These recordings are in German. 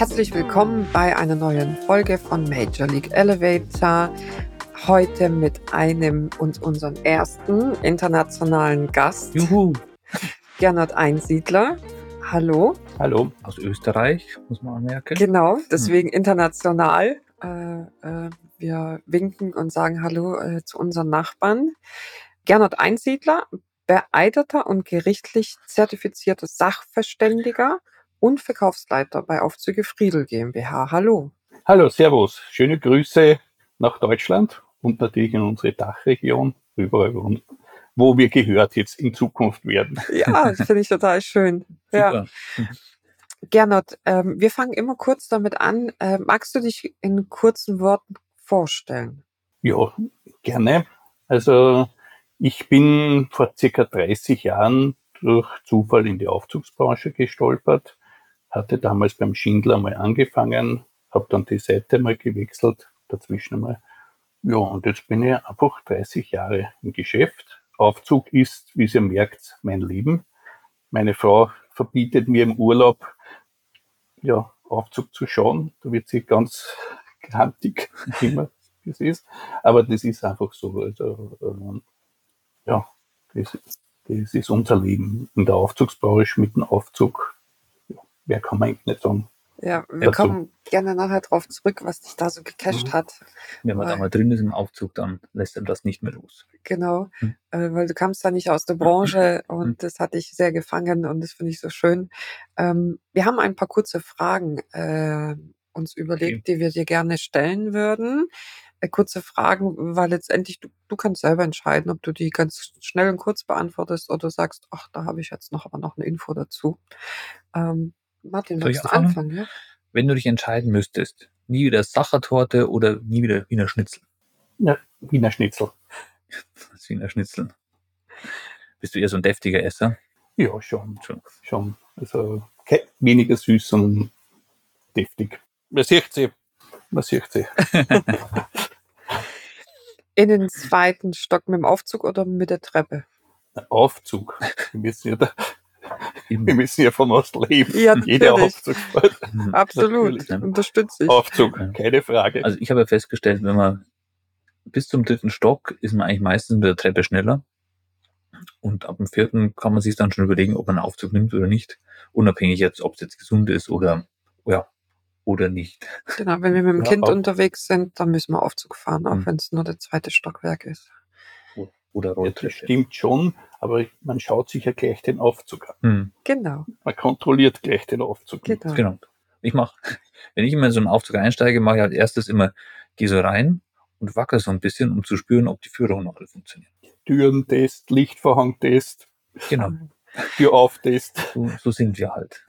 Herzlich willkommen bei einer neuen Folge von Major League Elevator. Heute mit einem und unserem ersten internationalen Gast. Juhu. Gernot Einsiedler. Hallo. Hallo, aus Österreich, muss man anmerken. Genau, deswegen hm. international. Äh, äh, wir winken und sagen Hallo äh, zu unseren Nachbarn. Gernot Einsiedler, beeiderter und gerichtlich zertifizierter Sachverständiger und Verkaufsleiter bei Aufzüge Friedel GmbH. Hallo. Hallo, Servus. Schöne Grüße nach Deutschland und natürlich in unsere Dachregion, überall, wo wir gehört jetzt in Zukunft werden. Ja, das finde ich total schön. Ja. Gernot, ähm, wir fangen immer kurz damit an. Äh, magst du dich in kurzen Worten vorstellen? Ja, gerne. Also ich bin vor circa 30 Jahren durch Zufall in die Aufzugsbranche gestolpert hatte damals beim Schindler mal angefangen, habe dann die Seite mal gewechselt, dazwischen mal. Ja, und jetzt bin ich einfach 30 Jahre im Geschäft. Aufzug ist, wie ihr merkt, mein Leben. Meine Frau verbietet mir im Urlaub, ja, Aufzug zu schauen. Da wird sie ganz grantig, immer das ist. Aber das ist einfach so. Also, äh, ja, das, das ist unser Leben. In der Aufzugsbranche mit dem Aufzug mehr kann man eigentlich nicht sagen. Ja, wir dazu. kommen gerne nachher drauf zurück, was dich da so gecached mhm. hat. Wenn man weil, da mal drin ist im Aufzug, dann lässt er das nicht mehr los. Genau, mhm. äh, weil du kamst da nicht aus der Branche mhm. und das hat dich sehr gefangen und das finde ich so schön. Ähm, wir haben ein paar kurze Fragen äh, uns überlegt, okay. die wir dir gerne stellen würden. Äh, kurze Fragen, weil letztendlich du, du kannst selber entscheiden, ob du die ganz schnell und kurz beantwortest oder sagst, ach, da habe ich jetzt noch aber noch eine Info dazu. Ähm, Martin, Soll ich anfangen? anfangen ja? Wenn du dich entscheiden müssterst, nie wieder Sachertorte oder nie wieder Wiener Schnitzel? Ja, Wiener Schnitzel. Das Wiener Schnitzel. Bist du eher so ein deftiger Esser? Ja, schon. Schon. schon. Also weniger süß und deftig. Man sieht sie. Man sieht sie. In den zweiten Stock mit dem Aufzug oder mit der Treppe? Aufzug. Wir müssen ja da, wir müssen ja von was leben. Ja, Jeder Aufzug. Absolut, natürlich. unterstütze ich. Aufzug, keine Frage. Also ich habe ja festgestellt, wenn man bis zum dritten Stock ist man eigentlich meistens mit der Treppe schneller. Und ab dem vierten kann man sich dann schon überlegen, ob man einen Aufzug nimmt oder nicht. Unabhängig jetzt, ob es jetzt gesund ist oder, ja, oder nicht. Genau, wenn wir mit dem ja, Kind unterwegs sind, dann müssen wir Aufzug fahren, auch mhm. wenn es nur der zweite Stockwerk ist. Oder Rolltreppe. Ja, das stimmt schon, aber man schaut sich ja gleich den Aufzug an. Mhm. Genau. Man kontrolliert gleich den Aufzug. Genau. genau. Ich mache, wenn ich immer in so einen Aufzug einsteige, mache ich als erstes immer, gehe so rein und wackel so ein bisschen, um zu spüren, ob die Führung noch alle funktionieren. Türentest, Lichtvorhangtest. Genau. Türauftest. So, so sind wir halt.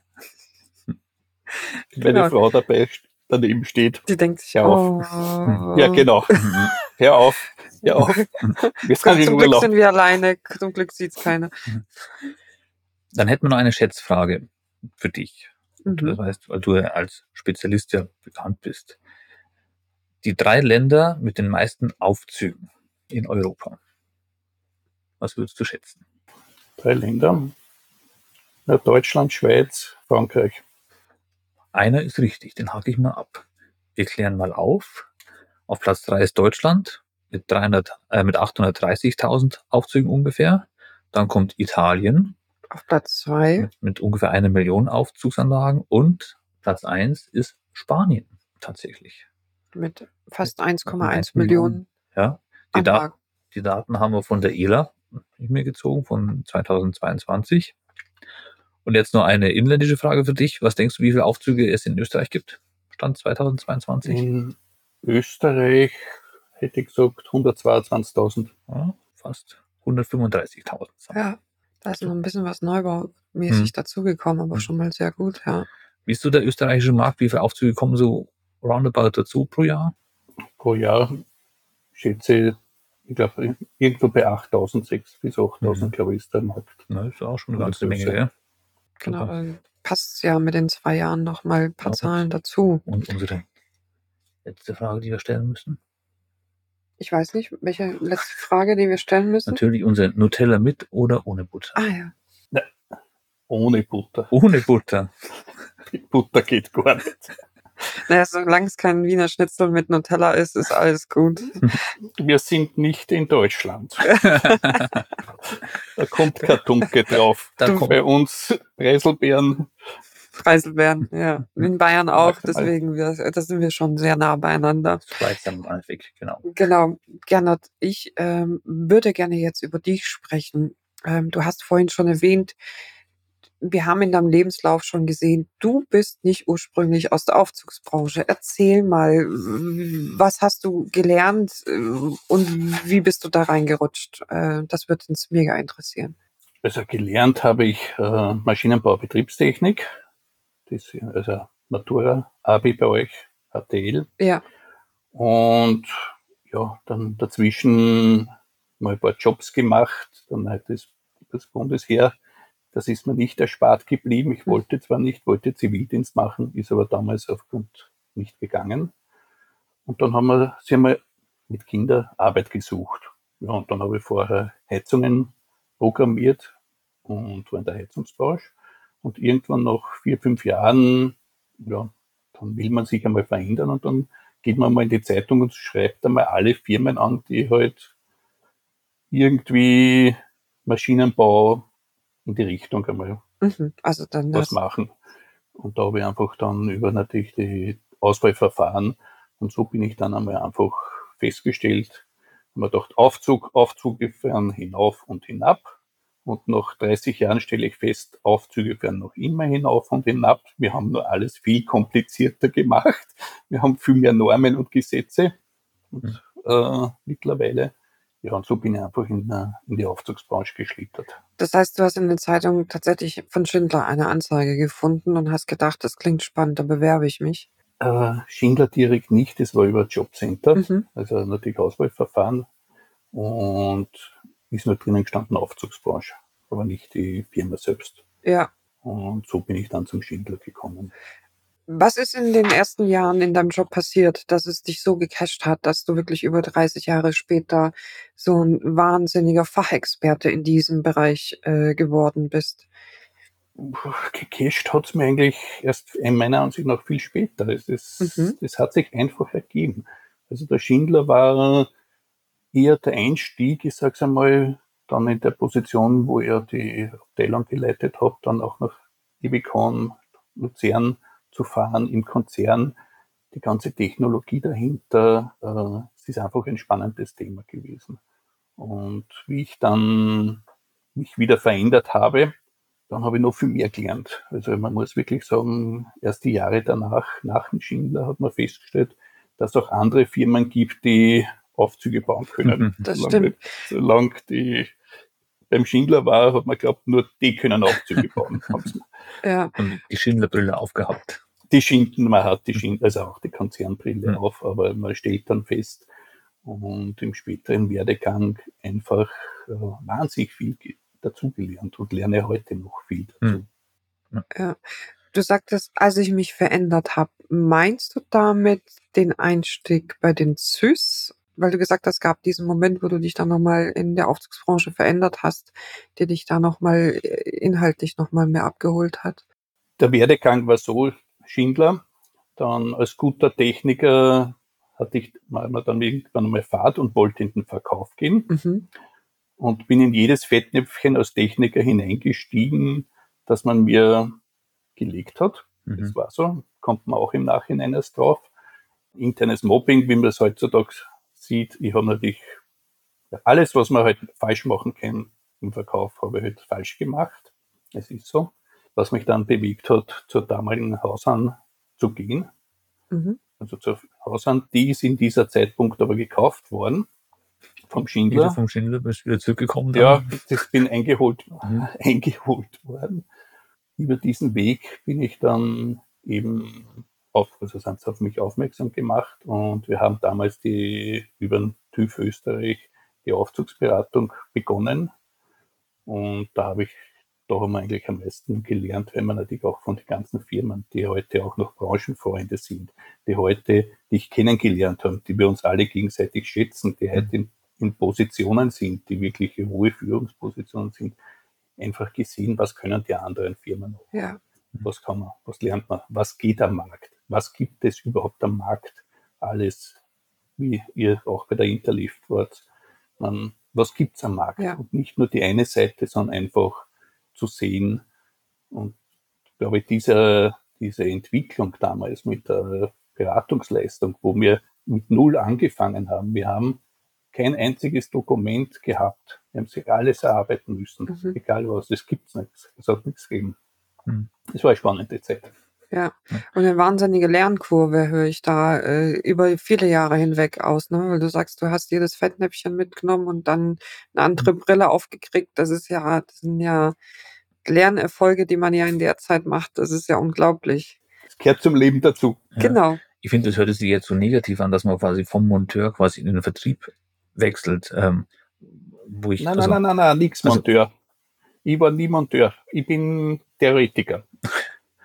Wenn genau. eine Frau dabei daneben steht. Die denkt sich, auf. Oh. Ja, genau. Hör auf. Hör auf. Wir sind zum Glück sind wir alleine. Zum Glück sieht es keiner. Dann hätten wir noch eine Schätzfrage für dich. Mhm. Das heißt, weil du als Spezialist ja bekannt bist. Die drei Länder mit den meisten Aufzügen in Europa. Was würdest du schätzen? Drei Länder. Ja, Deutschland, Schweiz, Frankreich. Einer ist richtig, den hake ich mal ab. Wir klären mal auf. Auf Platz 3 ist Deutschland mit, 300, äh, mit 830.000 Aufzügen ungefähr. Dann kommt Italien. Auf Platz 2. Mit, mit, ungefähr einer Million Aufzugsanlagen. Und Platz 1 ist Spanien tatsächlich. Mit fast 1,1 Millionen. Ja, die, da die Daten haben wir von der ELA mir gezogen, von 2022. Und jetzt noch eine inländische Frage für dich. Was denkst du, wie viele Aufzüge es in Österreich gibt? Stand 2022? Österreich hätte ich gesagt 122.000. Ja, fast 135.000. Ja, da ist noch ein bisschen was neubaumäßig hm. dazugekommen, aber hm. schon mal sehr gut, ja. Wie ist so der österreichische Markt? Wie viele Aufzüge kommen so roundabout dazu pro Jahr? Pro Jahr schätze, ich glaube, irgendwo bei 8000, 6 bis 8000, Mhm. glaube ich, ist der Markt. Na, ist auch schon eine ganze Menge, ja-. Genau, dann passt ja mit den zwei Jahren noch mal ein paar Ja. Zahlen dazu. Und unsere letzte Frage, die wir stellen müssen. Ich weiß nicht, welche letzte Frage, die wir stellen müssen? Natürlich unser Nutella mit oder ohne Butter. Ah ja. Ohne Butter. Ohne Butter. Butter geht gar nicht. Naja, solange es kein Wiener Schnitzel mit Nutella ist, ist alles gut. Wir sind nicht in Deutschland. Da kommt Kartunke drauf. Da Bei uns Preiselbeeren, Preiselbeeren, ja. In Bayern auch, deswegen, wir, da sind wir schon sehr nah beieinander. Schweiz am Anfang, genau. Genau, Gernot, ich ähm, würde gerne jetzt über dich sprechen. Ähm, du hast vorhin schon erwähnt, wir haben in deinem Lebenslauf schon gesehen, du bist nicht ursprünglich aus der Aufzugsbranche. Erzähl mal, was hast du gelernt äh, und wie bist du da reingerutscht? Äh, das wird uns mega interessieren. also gelernt habe ich äh, Maschinenbau, Betriebstechnik. Das also Matura, Abi bei euch, HTL. Ja, Und ja, dann dazwischen mal ein paar Jobs gemacht. Dann halt das, das Bundesheer. Das ist mir nicht erspart geblieben. Ich Hm. wollte zwar nicht, wollte Zivildienst machen, ist aber damals aufgrund nicht gegangen. Und dann haben wir sie mal mit Kindern Arbeit gesucht. Ja, und dann habe ich vorher Heizungen programmiert und war in der Heizungsbranche. Und irgendwann nach vier, fünf Jahren, ja, dann will man sich einmal verändern und dann geht man mal in die Zeitung und schreibt einmal alle Firmen an, die halt irgendwie Maschinenbau in die Richtung einmal mhm. also dann was machen. Und da habe ich einfach dann über natürlich die Auswahlverfahren und so bin ich dann einmal einfach festgestellt, habe mir gedacht, Aufzug, Aufzüge fahren hinauf und hinab. Und nach 30 Jahren stelle ich fest, Aufzüge fahren noch immer hinauf und hinab. Wir haben nur alles viel komplizierter gemacht. Wir haben viel mehr Normen und Gesetze. Und äh, mittlerweile, ja, und so bin ich einfach in, der- in die Aufzugsbranche geschlittert. das heißt, du hast in der Zeitung tatsächlich von Schindler eine Anzeige gefunden und hast gedacht, das klingt spannend, da bewerbe ich mich. Äh, Schindler direkt nicht, das war über Jobcenter, Mhm. also natürlich Auswahlverfahren und ist nur drinnen gestanden Aufzugsbranche, aber nicht die Firma selbst. Ja. Und so bin ich dann zum Schindler gekommen. Was ist in den ersten Jahren in deinem Job passiert, dass es dich so gecasht hat, dass du wirklich über 30 Jahre später so ein wahnsinniger Fachexperte in diesem Bereich äh, geworden bist? Gecasht hat's mir eigentlich erst in meiner Ansicht nach viel später. Es ist, Mhm. Das hat sich einfach ergeben. Also der Schindler war eher der Einstieg, ich sag's einmal, dann in der Position, wo er die Abteilung geleitet hat, dann auch nach Ibicon, Luzern zu fahren im Konzern. Die ganze Technologie dahinter, äh, es ist einfach ein spannendes Thema gewesen. Und wie ich dann mich wieder verändert habe, dann habe ich noch viel mehr gelernt. Also man muss wirklich sagen, erst die Jahre danach, nach dem Schindler, hat man festgestellt, dass es auch andere Firmen gibt, die Aufzüge bauen können. Das Solange- stimmt. Solange die beim Schindler war, hat man glaubt, nur die können Aufzüge bauen. Ja, Und die Schindlerbrille aufgehabt. die Schinden, man hat die Schinden, also auch die Konzernbrille Mhm. auf, aber man stellt dann fest und im späteren Werdegang einfach äh, wahnsinnig viel ge- dazugelernt und lerne heute noch viel dazu. Mhm. ja. Du sagtest, als ich mich verändert habe, meinst du damit den Einstieg bei den ZÜS? Weil du gesagt hast, es gab diesen Moment, wo du dich dann nochmal in der Aufzugsbranche verändert hast, der dich da nochmal inhaltlich nochmal mehr abgeholt hat. Der Werdegang war so, Schindler, dann als guter Techniker hatte ich mal, mal dann irgendwann einmal Fahrt und wollte in den Verkauf gehen Mhm. und bin in jedes Fettnäpfchen als Techniker hineingestiegen, das man mir gelegt hat. Das Mhm. war so, kommt man auch im Nachhinein erst drauf. Internes Mobbing, wie man es heutzutage sieht. Ich habe natürlich alles, was man halt falsch machen kann im Verkauf, habe ich halt falsch gemacht. Es ist so. Was mich dann bewegt hat, zur damaligen Hausan zu gehen. Mhm. Also zur Hausan, die ist in dieser Zeitpunkt aber gekauft worden vom Wieder Schindler. vom Schindler bist du wieder zurückgekommen. Ja, das bin eingeholt, Mhm. eingeholt worden. Über diesen Weg bin ich dann eben auf, also sind sie auf mich aufmerksam gemacht und wir haben damals die über den TÜV Österreich die Aufzugsberatung begonnen. Und da habe ich da haben wir eigentlich am meisten gelernt, wenn man natürlich auch von den ganzen Firmen, die heute auch noch Branchenfreunde sind, die heute dich kennengelernt haben, die wir uns alle gegenseitig schätzen, die heute in, in Positionen sind, die wirklich hohe Führungspositionen sind, einfach gesehen, was können die anderen Firmen auch. Ja. Was kann man, was lernt man, was geht am Markt, was gibt es überhaupt am Markt, alles, wie ihr auch bei der Interlift wart, man, was gibt's am Markt ja. und nicht nur die eine Seite, sondern einfach zu sehen. Und ich glaube, diese, diese Entwicklung damals mit der Beratungsleistung, wo wir mit Null angefangen haben, wir haben kein einziges Dokument gehabt. Wir haben sich alles erarbeiten müssen, mhm. egal was. Es gibt nichts. Es hat nichts gegeben. Mhm. war eine spannende Zeit. Ja, und eine wahnsinnige Lernkurve höre ich da äh, über viele Jahre hinweg aus, ne? Weil du sagst, du hast jedes Fettnäpfchen mitgenommen und dann eine andere mhm. Brille aufgekriegt. Das ist ja, das sind ja Lernerfolge, die man ja in der Zeit macht. Das ist ja unglaublich. Das gehört zum Leben dazu. Ja. Genau. Ich finde, das hört sich jetzt so negativ an, dass man quasi vom Monteur quasi in den Vertrieb wechselt. Ähm, wo ich, nein, also, nein, nein, nein, nein, nix also Monteur. Also, ich war nie Monteur. Ich bin Theoretiker.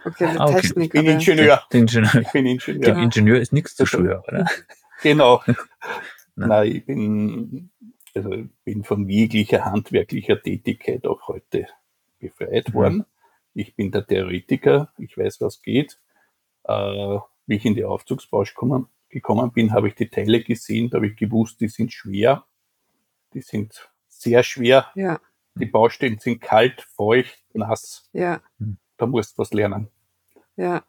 Okay, ah, okay. Ich bin Ingenieur. Der, Ingenieur. Ich bin Ingenieur. Dem Ingenieur ist nichts zu also, schwören, oder? Genau. Nein. Nein, ich bin, also bin von jeglicher handwerklicher Tätigkeit auch heute befreit mhm. worden. Ich bin der Theoretiker, ich weiß, was geht. Äh, wie ich in die Aufzugsbranche gekommen, gekommen bin, habe ich die Teile gesehen, da habe ich gewusst, die sind schwer. Die sind sehr schwer. Ja. Die Baustellen sind kalt, feucht, nass. Ja. Da musst du was lernen. Ja.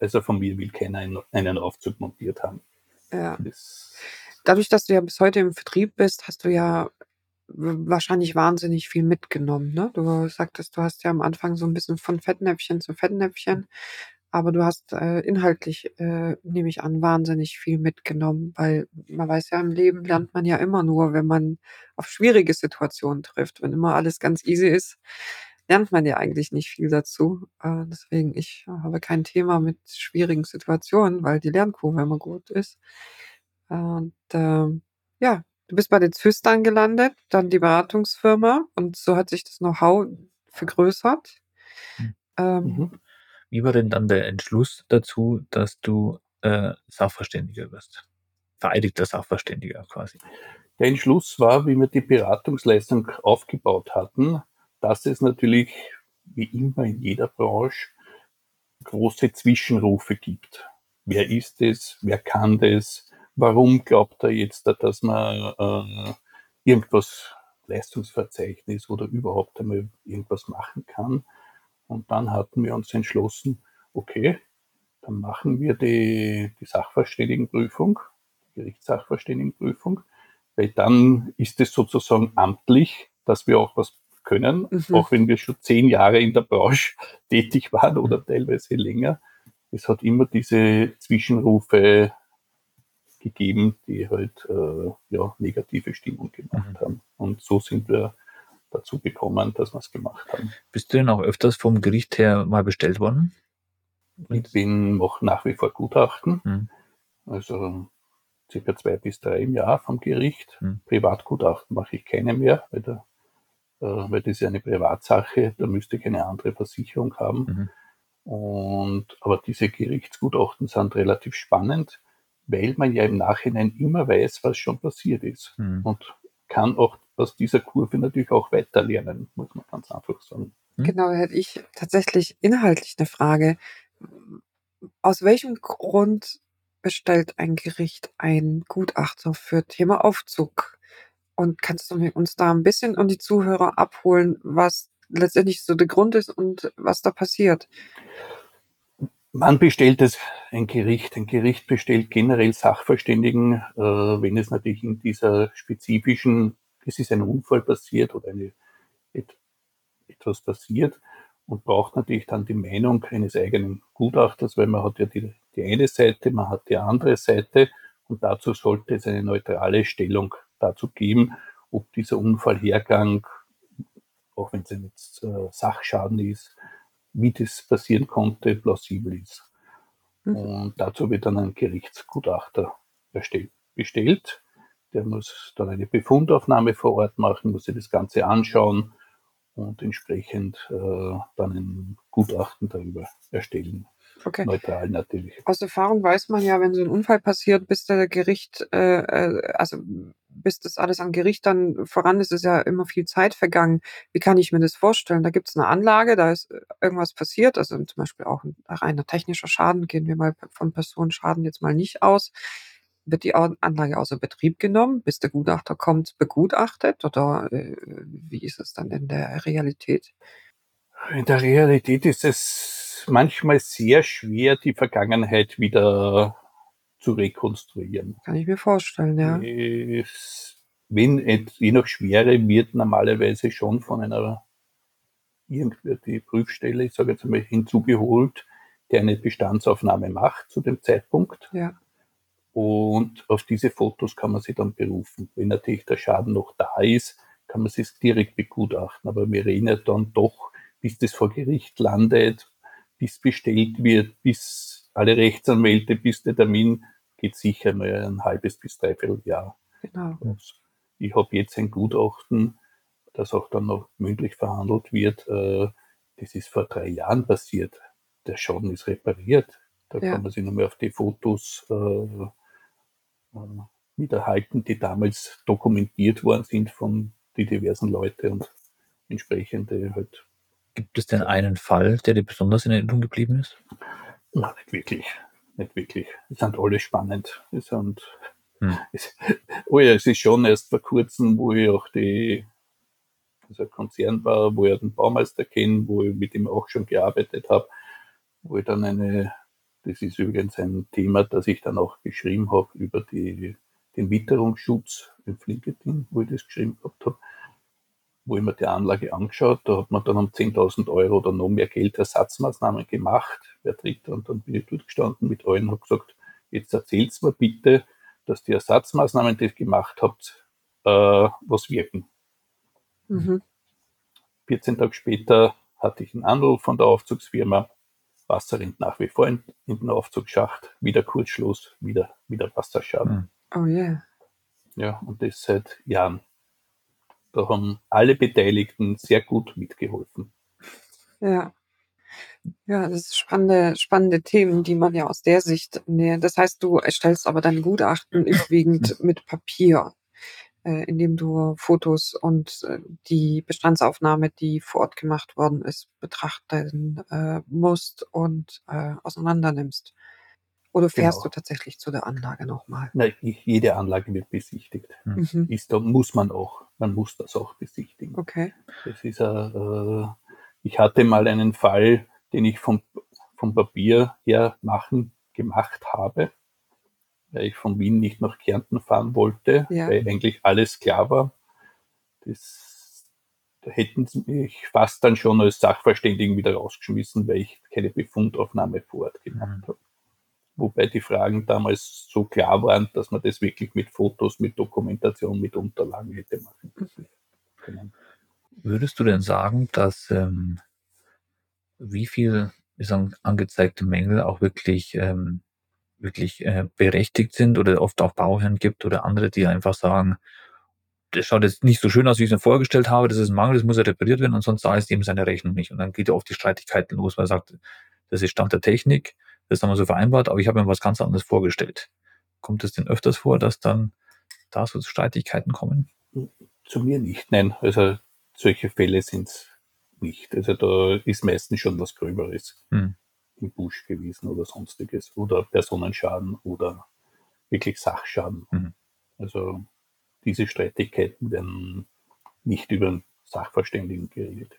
Also von mir will keiner einen, Aufzug montiert haben. Ja. Das Dadurch, dass du ja bis heute im Vertrieb bist, hast du ja wahrscheinlich wahnsinnig viel mitgenommen. Ne? Du sagtest, du hast ja am Anfang so ein bisschen von Fettnäpfchen zu Fettnäpfchen, aber du hast äh, inhaltlich, äh, nehme ich an, wahnsinnig viel mitgenommen, weil man weiß ja, im Leben lernt man ja immer nur, wenn man auf schwierige Situationen trifft. Wenn immer alles ganz easy ist, lernt man ja eigentlich nicht viel dazu. Äh, deswegen, ich habe kein Thema mit schwierigen Situationen, weil die Lernkurve immer gut ist. Und äh, ja, du bist bei den Züstern gelandet, dann die Beratungsfirma und so hat sich das Know-how vergrößert. Hm. Ähm, mhm. Wie war denn dann der Entschluss dazu, dass du äh, Sachverständiger wirst? Vereidigter Sachverständiger quasi. Der Entschluss war, wie wir die Beratungsleistung aufgebaut hatten, dass es natürlich, wie immer in jeder Branche, große Zwischenrufe gibt. Wer ist es? Wer kann das? Warum glaubt er jetzt, dass man äh, irgendwas Leistungsverzeichnis oder überhaupt einmal irgendwas machen kann? Und dann hatten wir uns entschlossen, okay, dann machen wir die, die Sachverständigenprüfung, die Gerichtssachverständigenprüfung, weil dann ist es sozusagen amtlich, dass wir auch was können, mhm. auch wenn wir schon zehn Jahre in der Branche tätig waren oder teilweise länger. Es hat immer diese Zwischenrufe gegeben, die halt äh, ja, negative Stimmung gemacht mhm. haben. Und so sind wir dazu gekommen, dass wir es gemacht haben. Bist du denn auch öfters vom Gericht her mal bestellt worden? Ich bin auch nach wie vor Gutachten. Mhm. Also circa zwei bis drei im Jahr vom Gericht. Mhm. Privatgutachten mache ich keine mehr, weil der äh, weil das ist eine Privatsache, da müsste ich eine andere Versicherung haben. Mhm. Und, aber diese Gerichtsgutachten sind relativ spannend, weil man ja im Nachhinein immer weiß, was schon passiert ist. Mhm. Und kann auch aus dieser Kurve natürlich auch weiter lernen, muss man ganz einfach sagen. Mhm. Genau, hätte ich tatsächlich inhaltlich eine Frage. Aus welchem Grund bestellt ein Gericht ein Gutachter für Thema Aufzug? Und kannst du uns da ein bisschen und die Zuhörer abholen, was letztendlich so der Grund ist und was da passiert? Man bestellt es ein Gericht. Ein Gericht bestellt generell Sachverständigen, äh, wenn es natürlich in dieser spezifischen, es ist ein Unfall passiert oder eine, et, etwas passiert und braucht natürlich dann die Meinung eines eigenen Gutachters, weil man hat ja die, die eine Seite, man hat die andere Seite und dazu sollte es eine neutrale Stellung dazu geben, ob dieser Unfallhergang, auch wenn es jetzt äh, Sachschaden ist, wie das passieren konnte, plausibel ist. Mhm. Und dazu wird dann ein Gerichtsgutachter bestellt. Der muss dann eine Befundaufnahme vor Ort machen, muss sich das Ganze anschauen und entsprechend äh, dann ein Gutachten darüber erstellen. Okay. Neutral natürlich. Aus Erfahrung weiß man ja, wenn so ein Unfall passiert, bis der Gericht, äh, äh, also bis das alles am Gericht dann voran ist, ist ja immer viel Zeit vergangen. Wie kann ich mir das vorstellen? Da gibt es eine Anlage, da ist äh, irgendwas passiert, also zum Beispiel auch ein reiner technischer Schaden, gehen wir mal von Personenschaden jetzt mal nicht aus. Wird die Anlage außer Betrieb genommen, bis der Gutachter kommt, begutachtet oder äh, wie ist es dann in der Realität? In der Realität ist es manchmal sehr schwer, die Vergangenheit wieder zu rekonstruieren. Kann ich mir vorstellen, ja. wenn je nach Schwere wird normalerweise schon von einer irgendwie die Prüfstelle, ich sage jetzt einmal, hinzugeholt, der eine Bestandsaufnahme macht zu dem Zeitpunkt. Ja. Und auf diese Fotos kann man sich dann berufen. Wenn natürlich der Schaden noch da ist, kann man sich direkt begutachten. Aber wir reden ja dann doch, bis das vor Gericht landet, bis bestellt wird, bis alle Rechtsanwälte, bis der Termin geht sicher mal ein halbes bis dreiviertel Jahr. Genau. Ich habe jetzt ein Gutachten, das auch dann noch mündlich verhandelt wird. Äh, das ist vor drei Jahren passiert. Der Schaden ist repariert. Da ja. kann man sich nochmal auf die Fotos äh, äh, wiederhalten, die damals dokumentiert worden sind von den diversen Leuten und entsprechende halt. Gibt es denn einen Fall, der dir besonders in Erinnerung geblieben ist? Nein, nicht wirklich nicht wirklich. Es sind alle spannend. Es sind, hm. es, oh ja, es ist schon erst vor kurzem, wo ich auch die, also Konzern war, wo ich den Baumeister kenne, wo ich mit ihm auch schon gearbeitet habe, wo ich dann eine, das ist übrigens ein Thema, das ich dann auch geschrieben habe über die, den Witterungsschutz in Flinketin, wo ich das geschrieben gehabt habe wo ich mir die Anlage angeschaut, da hat man dann um 10.000 Euro oder noch mehr Geld Ersatzmaßnahmen gemacht. Wer tritt und dann bin ich dort gestanden mit allen und habe gesagt, jetzt erzählt's mir bitte, dass die Ersatzmaßnahmen, die ihr gemacht habt, äh, was wirken. Mhm. 14 Tage später hatte ich einen Anruf von der Aufzugsfirma. Wasser rennt nach wie vor in, in den Aufzugsschacht, wieder Kurzschluss, wieder, wieder Wasserschaden. Oh yeah. Ja, und das seit Jahren. Da haben alle Beteiligten sehr gut mitgeholfen. Ja. Ja, das sind spannende, spannende Themen, die man ja aus der Sicht nähert. Das heißt, du erstellst aber dein Gutachten überwiegend mit Papier, äh, indem du Fotos und äh, die Bestandsaufnahme, die vor Ort gemacht worden ist, betrachten äh, musst und äh, auseinander nimmst. Oder fährst genau. du tatsächlich zu der Anlage nochmal? Nein, jede Anlage wird besichtigt. Hm. Mhm. Ist, da muss man auch, man muss das auch besichtigen. Okay. Das ist äh, ich hatte mal einen Fall, den ich vom, vom Papier her machen, gemacht habe, weil ich von Wien nicht nach Kärnten fahren wollte, ja. weil eigentlich alles klar war. Das, da hätten sie mich fast dann schon als Sachverständigen wieder rausgeschmissen, weil ich keine Befundaufnahme vor Ort gemacht mhm. habe wobei die Fragen damals so klar waren, dass man das wirklich mit Fotos, mit Dokumentation, mit Unterlagen hätte machen können. Würdest du denn sagen, dass ähm, wie viel sagen, angezeigte Mängel auch wirklich ähm, wirklich äh, berechtigt sind oder oft auch Bauherren gibt oder andere, die einfach sagen, das schaut jetzt nicht so schön aus, wie ich es mir vorgestellt habe, das ist ein Mangel, das muss ja repariert werden und sonst zahlt es ihm seine Rechnung nicht. Und dann geht ja oft die Streitigkeiten los, weil er sagt, das ist Stand der Technik, das haben wir so vereinbart, aber ich habe mir was ganz anderes vorgestellt. Kommt es denn öfters vor, dass dann da so Streitigkeiten kommen? Zu mir nicht, nein. Also solche Fälle sind es nicht. Also da ist meistens schon was Gröberes hm. im Busch gewesen oder sonstiges. Oder Personenschaden oder wirklich Sachschaden. Hm. Also diese Streitigkeiten werden nicht über einen Sachverständigen geregelt.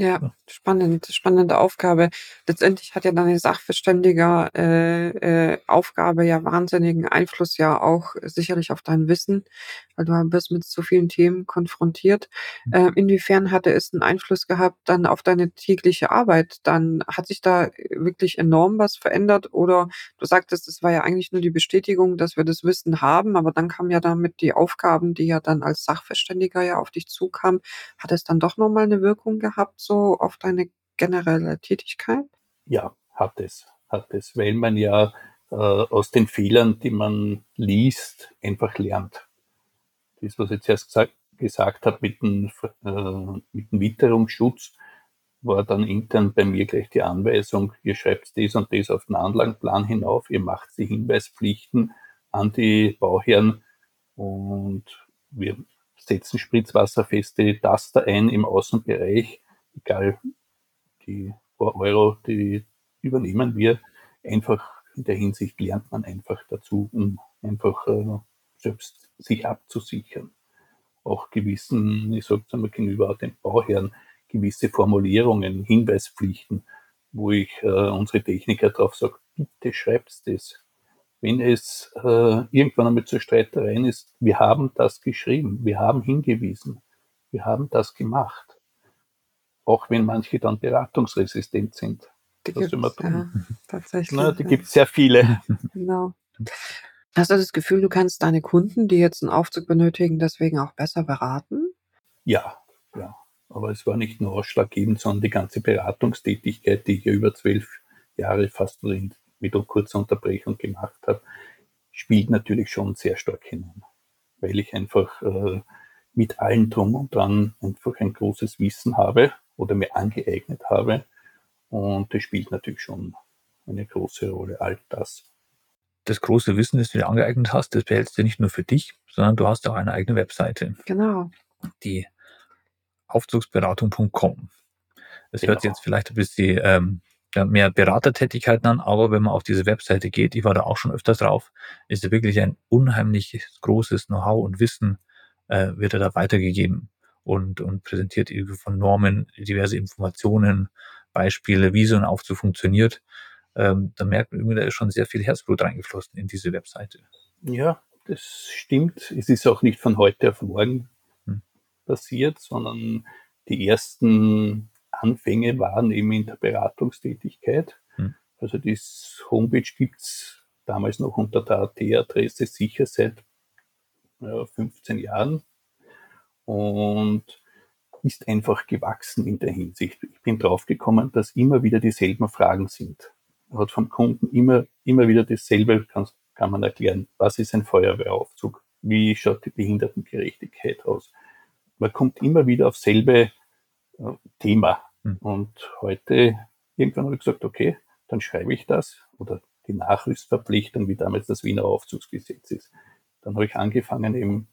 Ja, spannend, spannende Aufgabe. Letztendlich hat ja deine Sachverständiger äh, äh, Aufgabe ja wahnsinnigen Einfluss ja auch sicherlich auf dein Wissen, weil du bist mit so vielen Themen konfrontiert. Äh, inwiefern hatte es einen Einfluss gehabt dann auf deine tägliche Arbeit? Dann hat sich da wirklich enorm was verändert oder du sagtest, es war ja eigentlich nur die Bestätigung, dass wir das Wissen haben, aber dann kamen ja damit die Aufgaben, die ja dann als Sachverständiger ja auf dich zukamen. Hat es dann doch nochmal eine Wirkung gehabt? So auf deine generelle Tätigkeit? Ja, hat es. Hat es, weil man ja äh, aus den Fehlern, die man liest, einfach lernt. das, was ich zuerst gesagt, gesagt habe mit dem, äh, mit dem Witterungsschutz, war dann intern bei mir gleich die Anweisung, ihr schreibt das und das auf den Anlagenplan hinauf, ihr macht die Hinweispflichten an die Bauherren und wir setzen spritzwasserfeste Taster ein im Außenbereich, egal die paar Euro, die übernehmen wir. Einfach in der Hinsicht lernt man einfach dazu, um einfach äh, selbst sich abzusichern. Auch gewissen, ich sage es einmal gegenüber den Bauherren, gewisse Formulierungen, Hinweispflichten, wo ich äh, unsere Techniker drauf sage, bitte schreibt das. Wenn es äh, irgendwann einmal zu Streitereien ist, wir haben das geschrieben, wir haben hingewiesen, wir haben das gemacht. Auch wenn manche dann beratungsresistent sind. Die das gibt's, ja, tatsächlich. Na, die ja. gibt es sehr viele. Genau. Hast du das Gefühl, du kannst deine Kunden, die jetzt einen Aufzug benötigen, deswegen auch besser beraten? Ja, ja. Aber es war nicht nur ausschlaggebend, sondern die ganze Beratungstätigkeit, die ich ja über zwölf Jahre fast mit kurzer Unterbrechung gemacht habe, spielt natürlich schon sehr stark hinein. Weil ich einfach äh, mit allen drum und dran einfach ein großes Wissen habe oder mir angeeignet habe. Und das spielt natürlich schon eine große Rolle, all das. Das große Wissen, das du dir angeeignet hast, das behältst du nicht nur für dich, sondern du hast auch eine eigene Webseite. Genau. Die Aufzugsberatung.com. Es genau. hört sich jetzt vielleicht ein bisschen ähm, mehr Beratertätigkeiten an, aber wenn man auf diese Webseite geht, ich war da auch schon öfters drauf, ist da wirklich ein unheimlich großes Know-how und Wissen äh, wird da weitergegeben und, und präsentiert von Normen diverse Informationen, Beispiele, wie so ein Aufzug funktioniert. Ähm, da merkt man irgendwie, da ist schon sehr viel Herzblut reingeflossen in diese Webseite. Ja, das stimmt. Es ist auch nicht von heute auf morgen passiert, sondern die ersten Anfänge waren eben in der Beratungstätigkeit. Hm. Also die Homepage gibt's damals noch unter der AT-Adresse sicher seit ja, 15 Jahren und ist einfach gewachsen in der Hinsicht. Ich bin draufgekommen, dass immer wieder dieselben Fragen sind. Man hat vom Kunden immer, immer wieder dasselbe, kann, kann man erklären. Was ist ein Feuerwehraufzug? Wie schaut die Behindertengerechtigkeit aus? man kommt immer wieder auf selbe äh, Thema. Mhm. Und heute, irgendwann habe ich gesagt, okay, dann schreibe ich das oder die Nachrüstverpflichtung, wie damals das Wiener Aufzugsgesetz ist. Dann habe ich angefangen, eben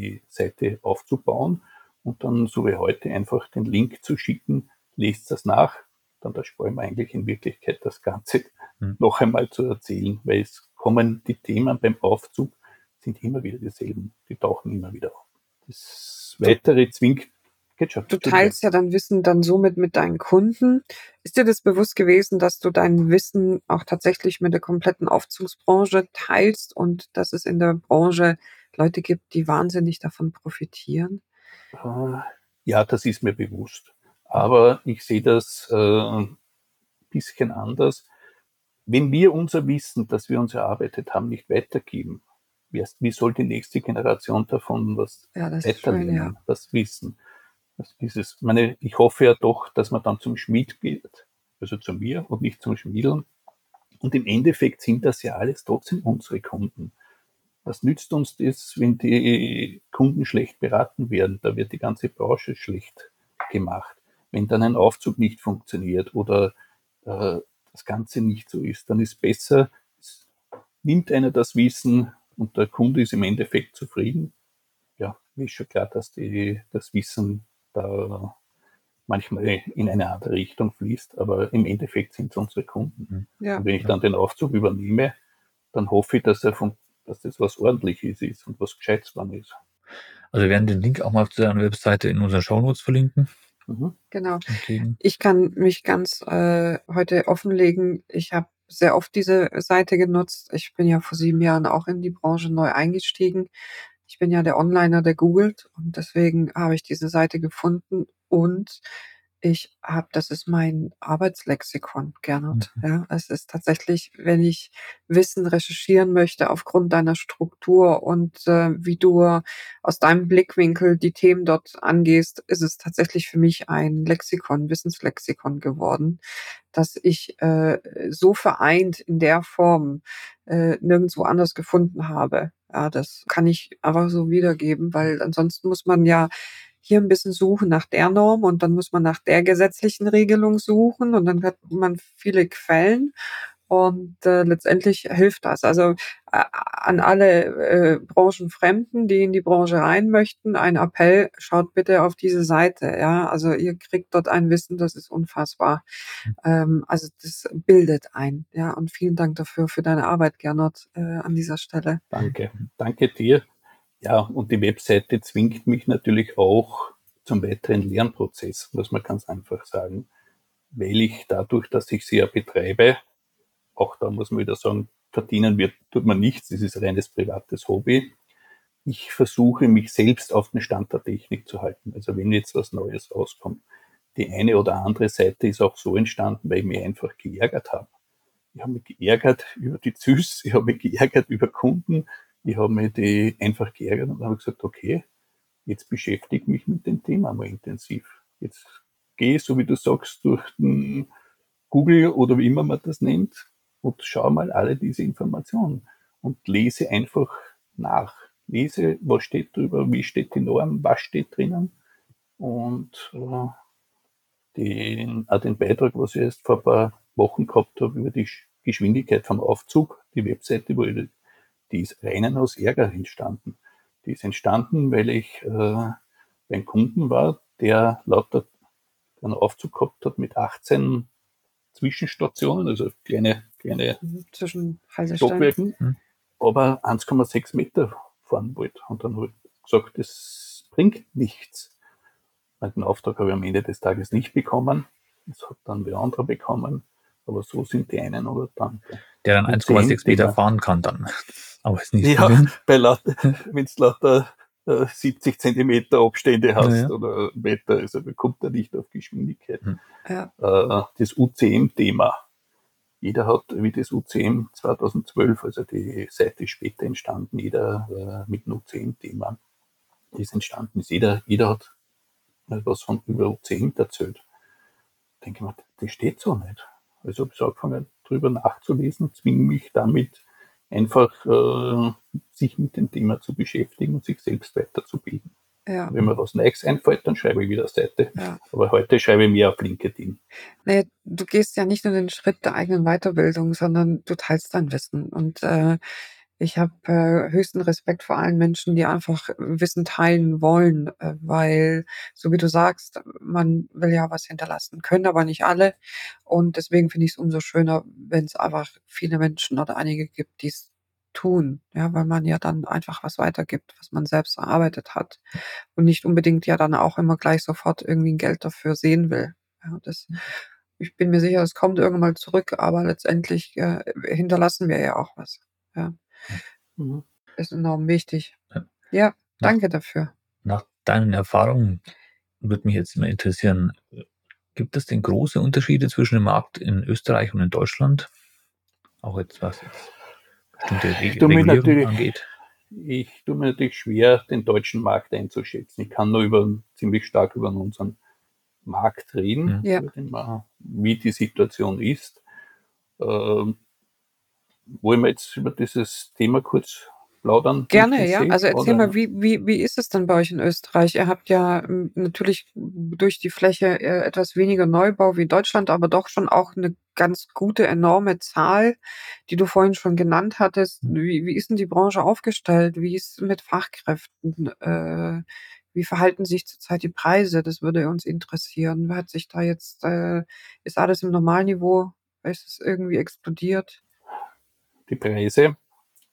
die Seite aufzubauen und dann so wie heute einfach den Link zu schicken, lest das nach, dann da sparen wir eigentlich in Wirklichkeit das Ganze mhm. noch einmal zu erzählen, weil es kommen die Themen beim Aufzug sind immer wieder dieselben, die tauchen immer wieder auf. Das weitere zwingt. Geht schon. Du teilst ja dein Wissen dann somit mit deinen Kunden. Ist dir das bewusst gewesen, dass du dein Wissen auch tatsächlich mit der kompletten Aufzugsbranche teilst und dass es in der Branche Leute gibt, die wahnsinnig davon profitieren? Äh, ja, das ist mir bewusst. Aber ich sehe das äh, ein bisschen anders. Wenn wir unser Wissen, das wir uns erarbeitet haben, nicht weitergeben, wie soll die nächste Generation davon was ja, weiterlernen, ja. was wissen? Das ist es. Ich, meine, ich hoffe ja doch, dass man dann zum Schmied geht, also zu mir und nicht zum Schmiedeln. Und im Endeffekt sind das ja alles trotzdem unsere Kunden. Was nützt uns das, wenn die Kunden schlecht beraten werden? Da wird die ganze Branche schlecht gemacht. Wenn dann ein Aufzug nicht funktioniert oder äh, das Ganze nicht so ist, dann ist besser, nimmt einer das Wissen, und der Kunde ist im Endeffekt zufrieden, ja, ist schon klar, dass die, das Wissen da manchmal in eine andere Richtung fließt, aber im Endeffekt sind es unsere Kunden. Mhm. Ja. Und wenn ich dann den Aufzug übernehme, dann hoffe ich, dass, er von, dass das was Ordentliches ist und was Gescheites dran ist. Also wir werden den Link auch mal zu deiner Webseite in unseren Shownotes verlinken. Mhm. Genau. Okay. Ich kann mich ganz äh, heute offenlegen. Ich habe sehr oft diese Seite genutzt. Ich bin ja vor sieben Jahren auch in die Branche neu eingestiegen. Ich bin ja der Onliner, der googelt und deswegen habe ich diese Seite gefunden und ich habe, das ist mein Arbeitslexikon, Gernot. Mhm. Ja, es ist tatsächlich, wenn ich Wissen recherchieren möchte aufgrund deiner Struktur und äh, wie du aus deinem Blickwinkel die Themen dort angehst, ist es tatsächlich für mich ein Lexikon, Wissenslexikon geworden, dass ich äh, so vereint in der Form äh, nirgendwo anders gefunden habe. Ja, das kann ich einfach so wiedergeben, weil ansonsten muss man ja hier ein bisschen suchen nach der Norm und dann muss man nach der gesetzlichen Regelung suchen und dann hat man viele Quellen und äh, letztendlich hilft das. Also äh, an alle äh, Branchenfremden, die in die Branche rein möchten, ein Appell, schaut bitte auf diese Seite. Ja, also ihr kriegt dort ein Wissen, das ist unfassbar. Mhm. Ähm, also das bildet ein. Ja, und vielen Dank dafür für deine Arbeit, Gernot, äh, an dieser Stelle. Danke, danke dir. Ja, und die Webseite zwingt mich natürlich auch zum weiteren Lernprozess, muss man ganz einfach sagen, weil ich dadurch, dass ich sie ja betreibe, auch da muss man wieder sagen, verdienen wird, tut man nichts, das ist reines privates Hobby. Ich versuche mich selbst auf den Stand der Technik zu halten. Also wenn jetzt was Neues rauskommt. Die eine oder andere Seite ist auch so entstanden, weil ich mich einfach geärgert habe. Ich habe mich geärgert über die ZÜS, ich habe mich geärgert über Kunden, ich habe mich die einfach geärgert und habe gesagt, okay, jetzt beschäftige ich mich mit dem Thema mal intensiv. Jetzt gehe, so wie du sagst, durch den Google oder wie immer man das nennt, und schau mal alle diese Informationen und lese einfach nach. Lese, was steht drüber, wie steht die Norm, was steht drinnen und äh, den, auch den Beitrag, was ich erst vor ein paar Wochen gehabt habe über die Geschwindigkeit vom Aufzug, die Webseite, wo ich, die ist reinen aus Ärger entstanden. Die ist entstanden, weil ich äh, beim Kunden war, der lauter einen Aufzug gehabt hat mit 18 Zwischenstationen, also kleine, kleine mhm, Zwischen Stockwerken, mhm. aber 1,6 Meter fahren wollte. Und dann habe ich gesagt, das bringt nichts. Den Auftrag habe ich am Ende des Tages nicht bekommen. Das hat dann wer andere bekommen. Aber so sind die einen oder dann. Der dann 1,6 Meter fahren kann dann. Aber ist nicht Ja, bei wenn es lauter 70 Zentimeter Abstände hast ja, ja. oder Meter, also man kommt da nicht auf Geschwindigkeit. Hm. Ja. Äh, das UCM-Thema. Jeder hat, wie das UCM 2012, also die Seite später entstanden, jeder äh, mit dem UCM-Thema ist entstanden ist. Jeder, jeder hat was von über UCM erzählt. Ich denke mal, das steht so nicht. Also habe ich angefangen, drüber nachzulesen, zwinge mich damit einfach äh, sich mit dem Thema zu beschäftigen und sich selbst weiterzubilden. Ja. Wenn mir was Neues einfällt, dann schreibe ich wieder eine Seite. Ja. Aber heute schreibe ich mehr auf LinkedIn. Naja, du gehst ja nicht nur den Schritt der eigenen Weiterbildung, sondern du teilst dein Wissen. Und äh, ich habe äh, höchsten Respekt vor allen Menschen, die einfach Wissen teilen wollen, äh, weil, so wie du sagst, man will ja was hinterlassen, können aber nicht alle. Und deswegen finde ich es umso schöner, wenn es einfach viele Menschen oder einige gibt, die es tun, ja, weil man ja dann einfach was weitergibt, was man selbst erarbeitet hat und nicht unbedingt ja dann auch immer gleich sofort irgendwie ein Geld dafür sehen will. Ja, das, ich bin mir sicher, es kommt irgendwann mal zurück, aber letztendlich äh, hinterlassen wir ja auch was. Ja. Mhm. Ist enorm wichtig. Ja, ja danke nach, dafür. Nach deinen Erfahrungen würde mich jetzt mal interessieren, gibt es denn große Unterschiede zwischen dem Markt in Österreich und in Deutschland? Auch jetzt was jetzt bestimmte Re Regulierung angeht? Ich tue mir natürlich schwer, den deutschen Markt einzuschätzen. Ich kann nur über, ziemlich stark über unseren Markt reden, mhm. ja. wie die Situation ist. Ähm, wollen wir jetzt über dieses Thema kurz plaudern? Gerne, ja. Also erzähl oder? mal, wie, wie, wie ist es denn bei euch in Österreich? Ihr habt ja hm, natürlich durch die Fläche äh, etwas weniger Neubau wie Deutschland, aber doch schon auch eine ganz gute, enorme Zahl, die du vorhin schon genannt hattest. Hm. Wie, wie ist denn die Branche aufgestellt? Wie ist es mit Fachkräften? Äh, wie verhalten sich zurzeit die Preise? Das würde uns interessieren. Hat sich da jetzt, äh, ist alles im Normalniveau? Ist es irgendwie explodiert? Die Preise.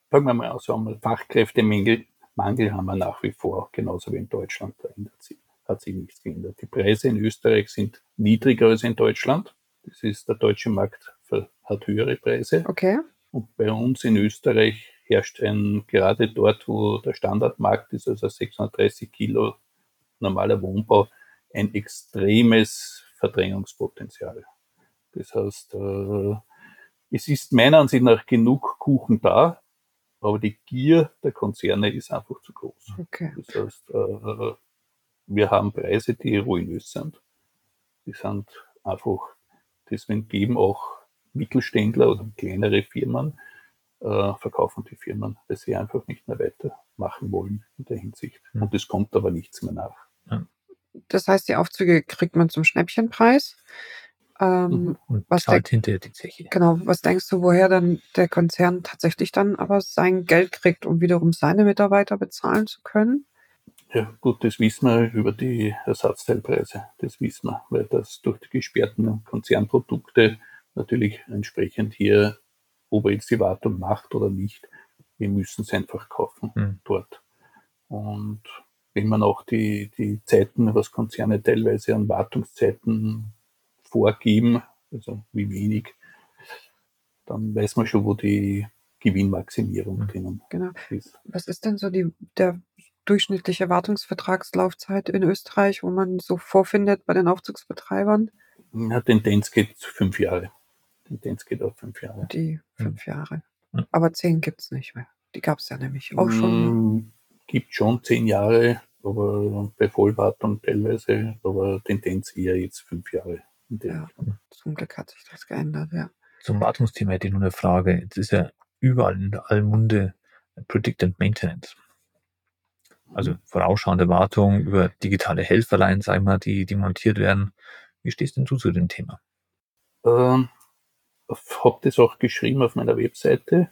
Fangen wir mal aus, einmal Fachkräftemangel Mangel haben wir nach wie vor, genauso wie in Deutschland. Da hat sich nichts geändert. Die Preise in Österreich sind niedriger als in Deutschland. Das ist, der deutsche Markt hat höhere Preise. Okay. Und bei uns in Österreich herrscht ein, gerade dort, wo der Standardmarkt ist, also 630 Kilo normaler Wohnbau, ein extremes Verdrängungspotenzial. Das heißt, äh, es ist meiner Ansicht nach genug Kuchen da, aber die Gier der Konzerne ist einfach zu groß. Okay. Das heißt, äh, wir haben Preise, die ruinös sind. Die sind einfach, deswegen geben auch Mittelständler oder kleinere Firmen äh, verkaufen die Firmen, weil sie einfach nicht mehr weitermachen wollen in der Hinsicht. Mhm. Und es kommt aber nichts mehr nach. Das heißt, die Aufzüge kriegt man zum Schnäppchenpreis. Ähm, mhm. Und was zahlt hinterher die Zeche. Genau, was denkst du, woher dann der Konzern tatsächlich dann aber sein Geld kriegt, um wiederum seine Mitarbeiter bezahlen zu können? Ja, gut, das wissen wir über die Ersatzteilpreise. Das wissen wir, weil das durch die gesperrten Konzernprodukte natürlich entsprechend hier, ob er jetzt die Wartung macht oder nicht, wir müssen es einfach kaufen mhm. dort. Und wenn man auch die, die Zeiten, was Konzerne teilweise an Wartungszeiten vorgeben, also wie wenig, dann weiß man schon, wo die Gewinnmaximierung mhm. drinnen genau. ist. Was ist denn so die, der durchschnittliche Wartungsvertragslaufzeit in Österreich, wo man so vorfindet bei den Aufzugsbetreibern? Ja, Tendenz geht fünf Jahre. Tendenz geht auf fünf Jahre. Die fünf mhm. Jahre. Aber zehn gibt es nicht mehr. Die gab es ja nämlich auch schon. Mm, gibt schon zehn Jahre, aber bei Vollwartung teilweise, aber Tendenz eher jetzt fünf Jahre. Ja, zum Glück hat sich das geändert, ja. Zum Wartungsthema hätte ich nur eine Frage. Jetzt ist ja überall in der Allmunde Predicted Maintenance. Also mhm. vorausschauende Wartung über digitale Helferlein, sagen wir, die, die montiert werden. Wie stehst denn du zu dem Thema? Ähm, habe das auch geschrieben auf meiner Webseite.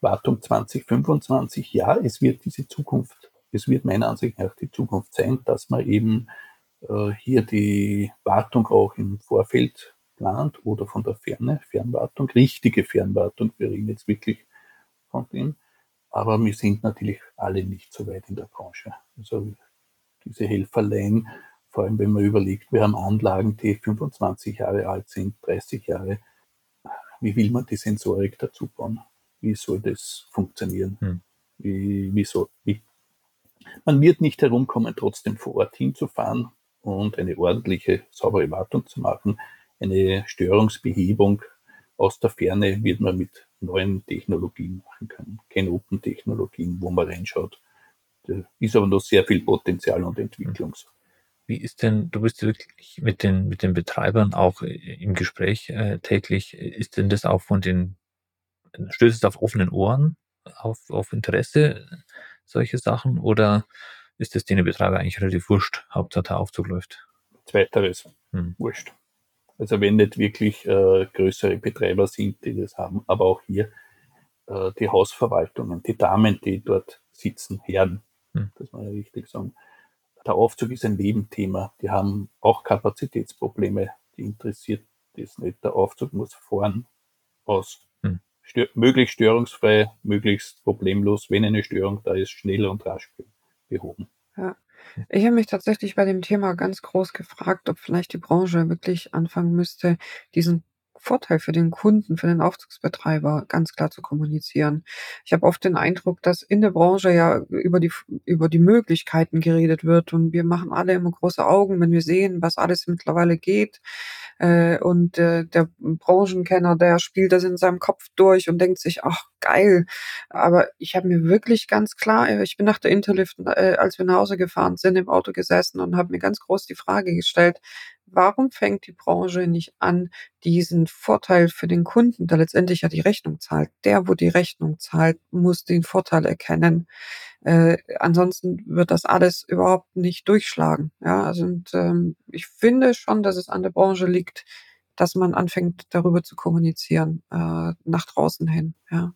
Wartung 2025, ja, es wird diese Zukunft, es wird meiner Ansicht nach die Zukunft sein, dass man eben hier die Wartung auch im Vorfeld plant oder von der Ferne, Fernwartung, richtige Fernwartung, wir reden jetzt wirklich von dem. Aber wir sind natürlich alle nicht so weit in der Branche. Also diese Helferlein, vor allem wenn man überlegt, wir haben Anlagen, die 25 Jahre alt sind, 30 Jahre. Wie will man die Sensorik dazu bauen? Wie soll das funktionieren? Hm. Wie, wie soll, wie? Man wird nicht herumkommen, trotzdem vor Ort hinzufahren und eine ordentliche, saubere Wartung zu machen. Eine Störungsbehebung aus der Ferne wird man mit neuen Technologien machen können. Keine Open-Technologien, wo man reinschaut. Da ist aber noch sehr viel Potenzial und Entwicklungs. Wie ist denn, du bist wirklich mit den, mit den Betreibern auch im Gespräch äh, täglich, ist denn das auch von den, stößt es auf offenen Ohren, auf, auf Interesse, solche Sachen, oder ist das den Betreiber eigentlich relativ wurscht, Hauptsache der Aufzug läuft? Zweiteres, hm. wurscht. Also wenn nicht wirklich äh, größere Betreiber sind, die das haben, aber auch hier äh, die Hausverwaltungen, die Damen, die dort sitzen, Herren, hm. das muss man ja richtig sagen. Der Aufzug ist ein Nebenthema. Die haben auch Kapazitätsprobleme, die interessiert das nicht. Der Aufzug muss fahren aus. Hm. Stör möglichst störungsfrei, möglichst problemlos, wenn eine Störung da ist, schnell und rasch behoben. Ja. Ich habe mich tatsächlich bei dem Thema ganz groß gefragt, ob vielleicht die Branche wirklich anfangen müsste, diesen Vorteil für den Kunden, für den Aufzugsbetreiber ganz klar zu kommunizieren. Ich habe oft den Eindruck, dass in der Branche ja über die, über die Möglichkeiten geredet wird und wir machen alle immer große Augen, wenn wir sehen, was alles mittlerweile geht. Äh, und äh, der Branchenkenner, der spielt das in seinem Kopf durch und denkt sich, ach geil. Aber ich habe mir wirklich ganz klar, äh, ich bin nach der Interlift, als wir nach Hause gefahren sind, im Auto gesessen und habe mir ganz groß die Frage gestellt, warum fängt die Branche nicht an, diesen Vorteil für den Kunden, der letztendlich ja die Rechnung zahlt, der, wo die Rechnung zahlt, muss den Vorteil erkennen. Äh, ansonsten wird das alles überhaupt nicht durchschlagen. Ja, also und, ähm, ich finde schon, dass es an der Branche liegt, dass man anfängt, darüber zu kommunizieren, äh, nach draußen hin. Ja.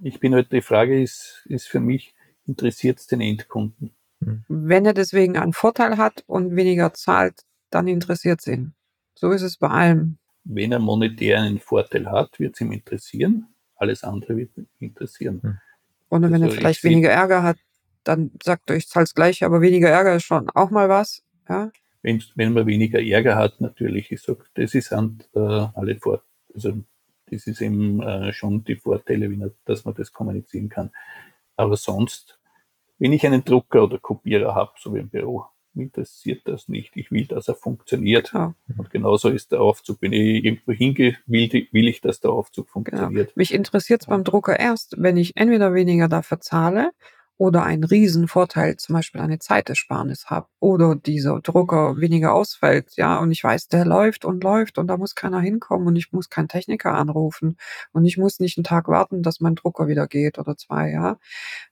Ich bin heute, die Frage ist, ist für mich, interessiert es den Endkunden? Hm. Wenn er deswegen einen Vorteil hat und weniger zahlt, dann interessiert es ihn. So ist es bei allem. Wenn er monetär einen Vorteil hat, wird es ihn interessieren. Alles andere wird ihn interessieren. Hm. Und wenn also er vielleicht weniger Ärger hat, dann sagt er, ich zahle das gleiche, aber weniger Ärger ist schon auch mal was. Ja? Wenn, wenn man weniger Ärger hat, natürlich, ich sage, das ist an, äh, alle Vor also das ist eben äh, schon die Vorteile, er, dass man das kommunizieren kann. Aber sonst, wenn ich einen Drucker oder Kopierer habe, so wie im Büro, interessiert das nicht. Ich will, dass er funktioniert. Ja. Und genauso ist der Aufzug. Wenn ich irgendwo hingehe, will, will ich, dass der Aufzug genau. funktioniert. Genau. Mich interessiert es beim Drucker erst, wenn ich entweder weniger dafür zahle oder einen riesen Vorteil, zum Beispiel eine Zeitersparnis habe oder dieser Drucker weniger ausfällt, ja, und ich weiß, der läuft und läuft und da muss keiner hinkommen und ich muss keinen Techniker anrufen und ich muss nicht einen Tag warten, dass mein Drucker wieder geht oder zwei, ja,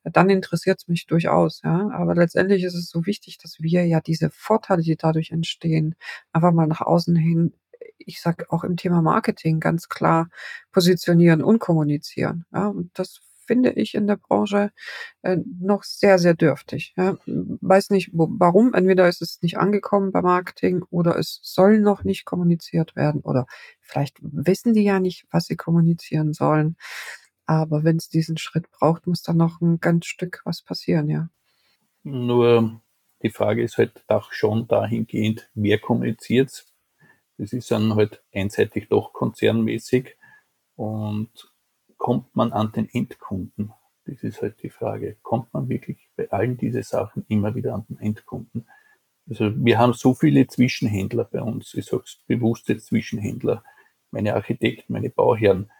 dann interessiert es mich durchaus, ja. Aber letztendlich ist es so wichtig, dass wir ja diese Vorteile, die dadurch entstehen, einfach mal nach außen hin ich sag auch im Thema Marketing ganz klar positionieren und kommunizieren. Ja, und das finde ich in der Branche äh, noch sehr, sehr dürftig. Ja. Weiß nicht wo, warum. Entweder ist es nicht angekommen beim Marketing oder es soll noch nicht kommuniziert werden oder vielleicht wissen die ja nicht, was sie kommunizieren sollen. Aber wenn es diesen Schritt braucht, muss da noch ein ganz Stück was passieren, ja. Nur die Frage ist halt auch schon dahingehend, wer kommuniziert Das ist dann halt einseitig doch konzernmäßig und kommt man an den Endkunden? Das ist halt die Frage. Kommt man wirklich bei allen diese Sachen immer wieder an den Endkunden? Also wir haben so viele Zwischenhändler bei uns. Ich sage es bewusst jetzt Zwischenhändler. Meine Architekten, meine Bauherren,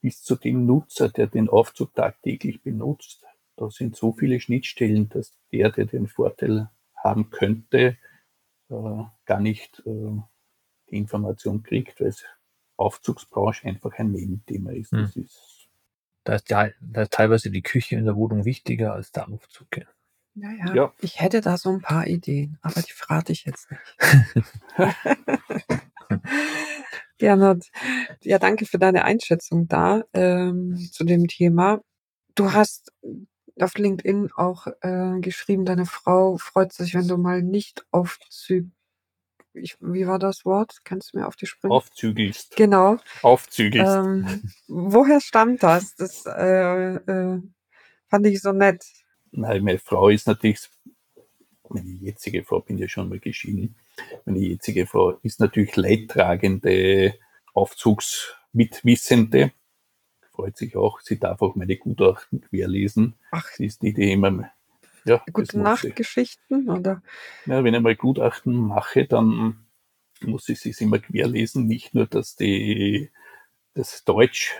bis zu dem Nutzer, der den Aufzug tagtäglich benutzt. Da sind so viele Schnittstellen, dass der, der den Vorteil haben könnte, äh, gar nicht äh, die Information kriegt, weil es Aufzugsbranche einfach ein Nebenthema ist. Hm. Das ist da ist, ja, da ist teilweise die Küche in der Wohnung wichtiger als der Aufzug. Ja, ja, ja. Ich hätte da so ein paar Ideen, aber die verrate ich jetzt nicht. Gernot, ja, danke für deine Einschätzung da ähm, zu dem Thema. Du hast auf LinkedIn auch äh, geschrieben, deine Frau freut sich, wenn du mal nicht Aufzüge ich, wie war das Wort? Kannst du mir auf die Sprünge? Aufzügelst. Genau. Aufzügelst. Ähm, woher stammt das? Das äh, äh, fand ich so nett. Nein, meine Frau ist natürlich, meine jetzige Frau, bin ja schon mal geschieden, meine jetzige Frau ist natürlich leidtragende Aufzugsmitwissende. Freut sich auch, sie darf auch meine Gutachten querlesen. Ach. Sie ist die, die immer ja, Gute Nachtgeschichten, oder? Ja, wenn ich mal Gutachten mache, dann muss ich es immer querlesen. Nicht nur, dass die, das Deutsch,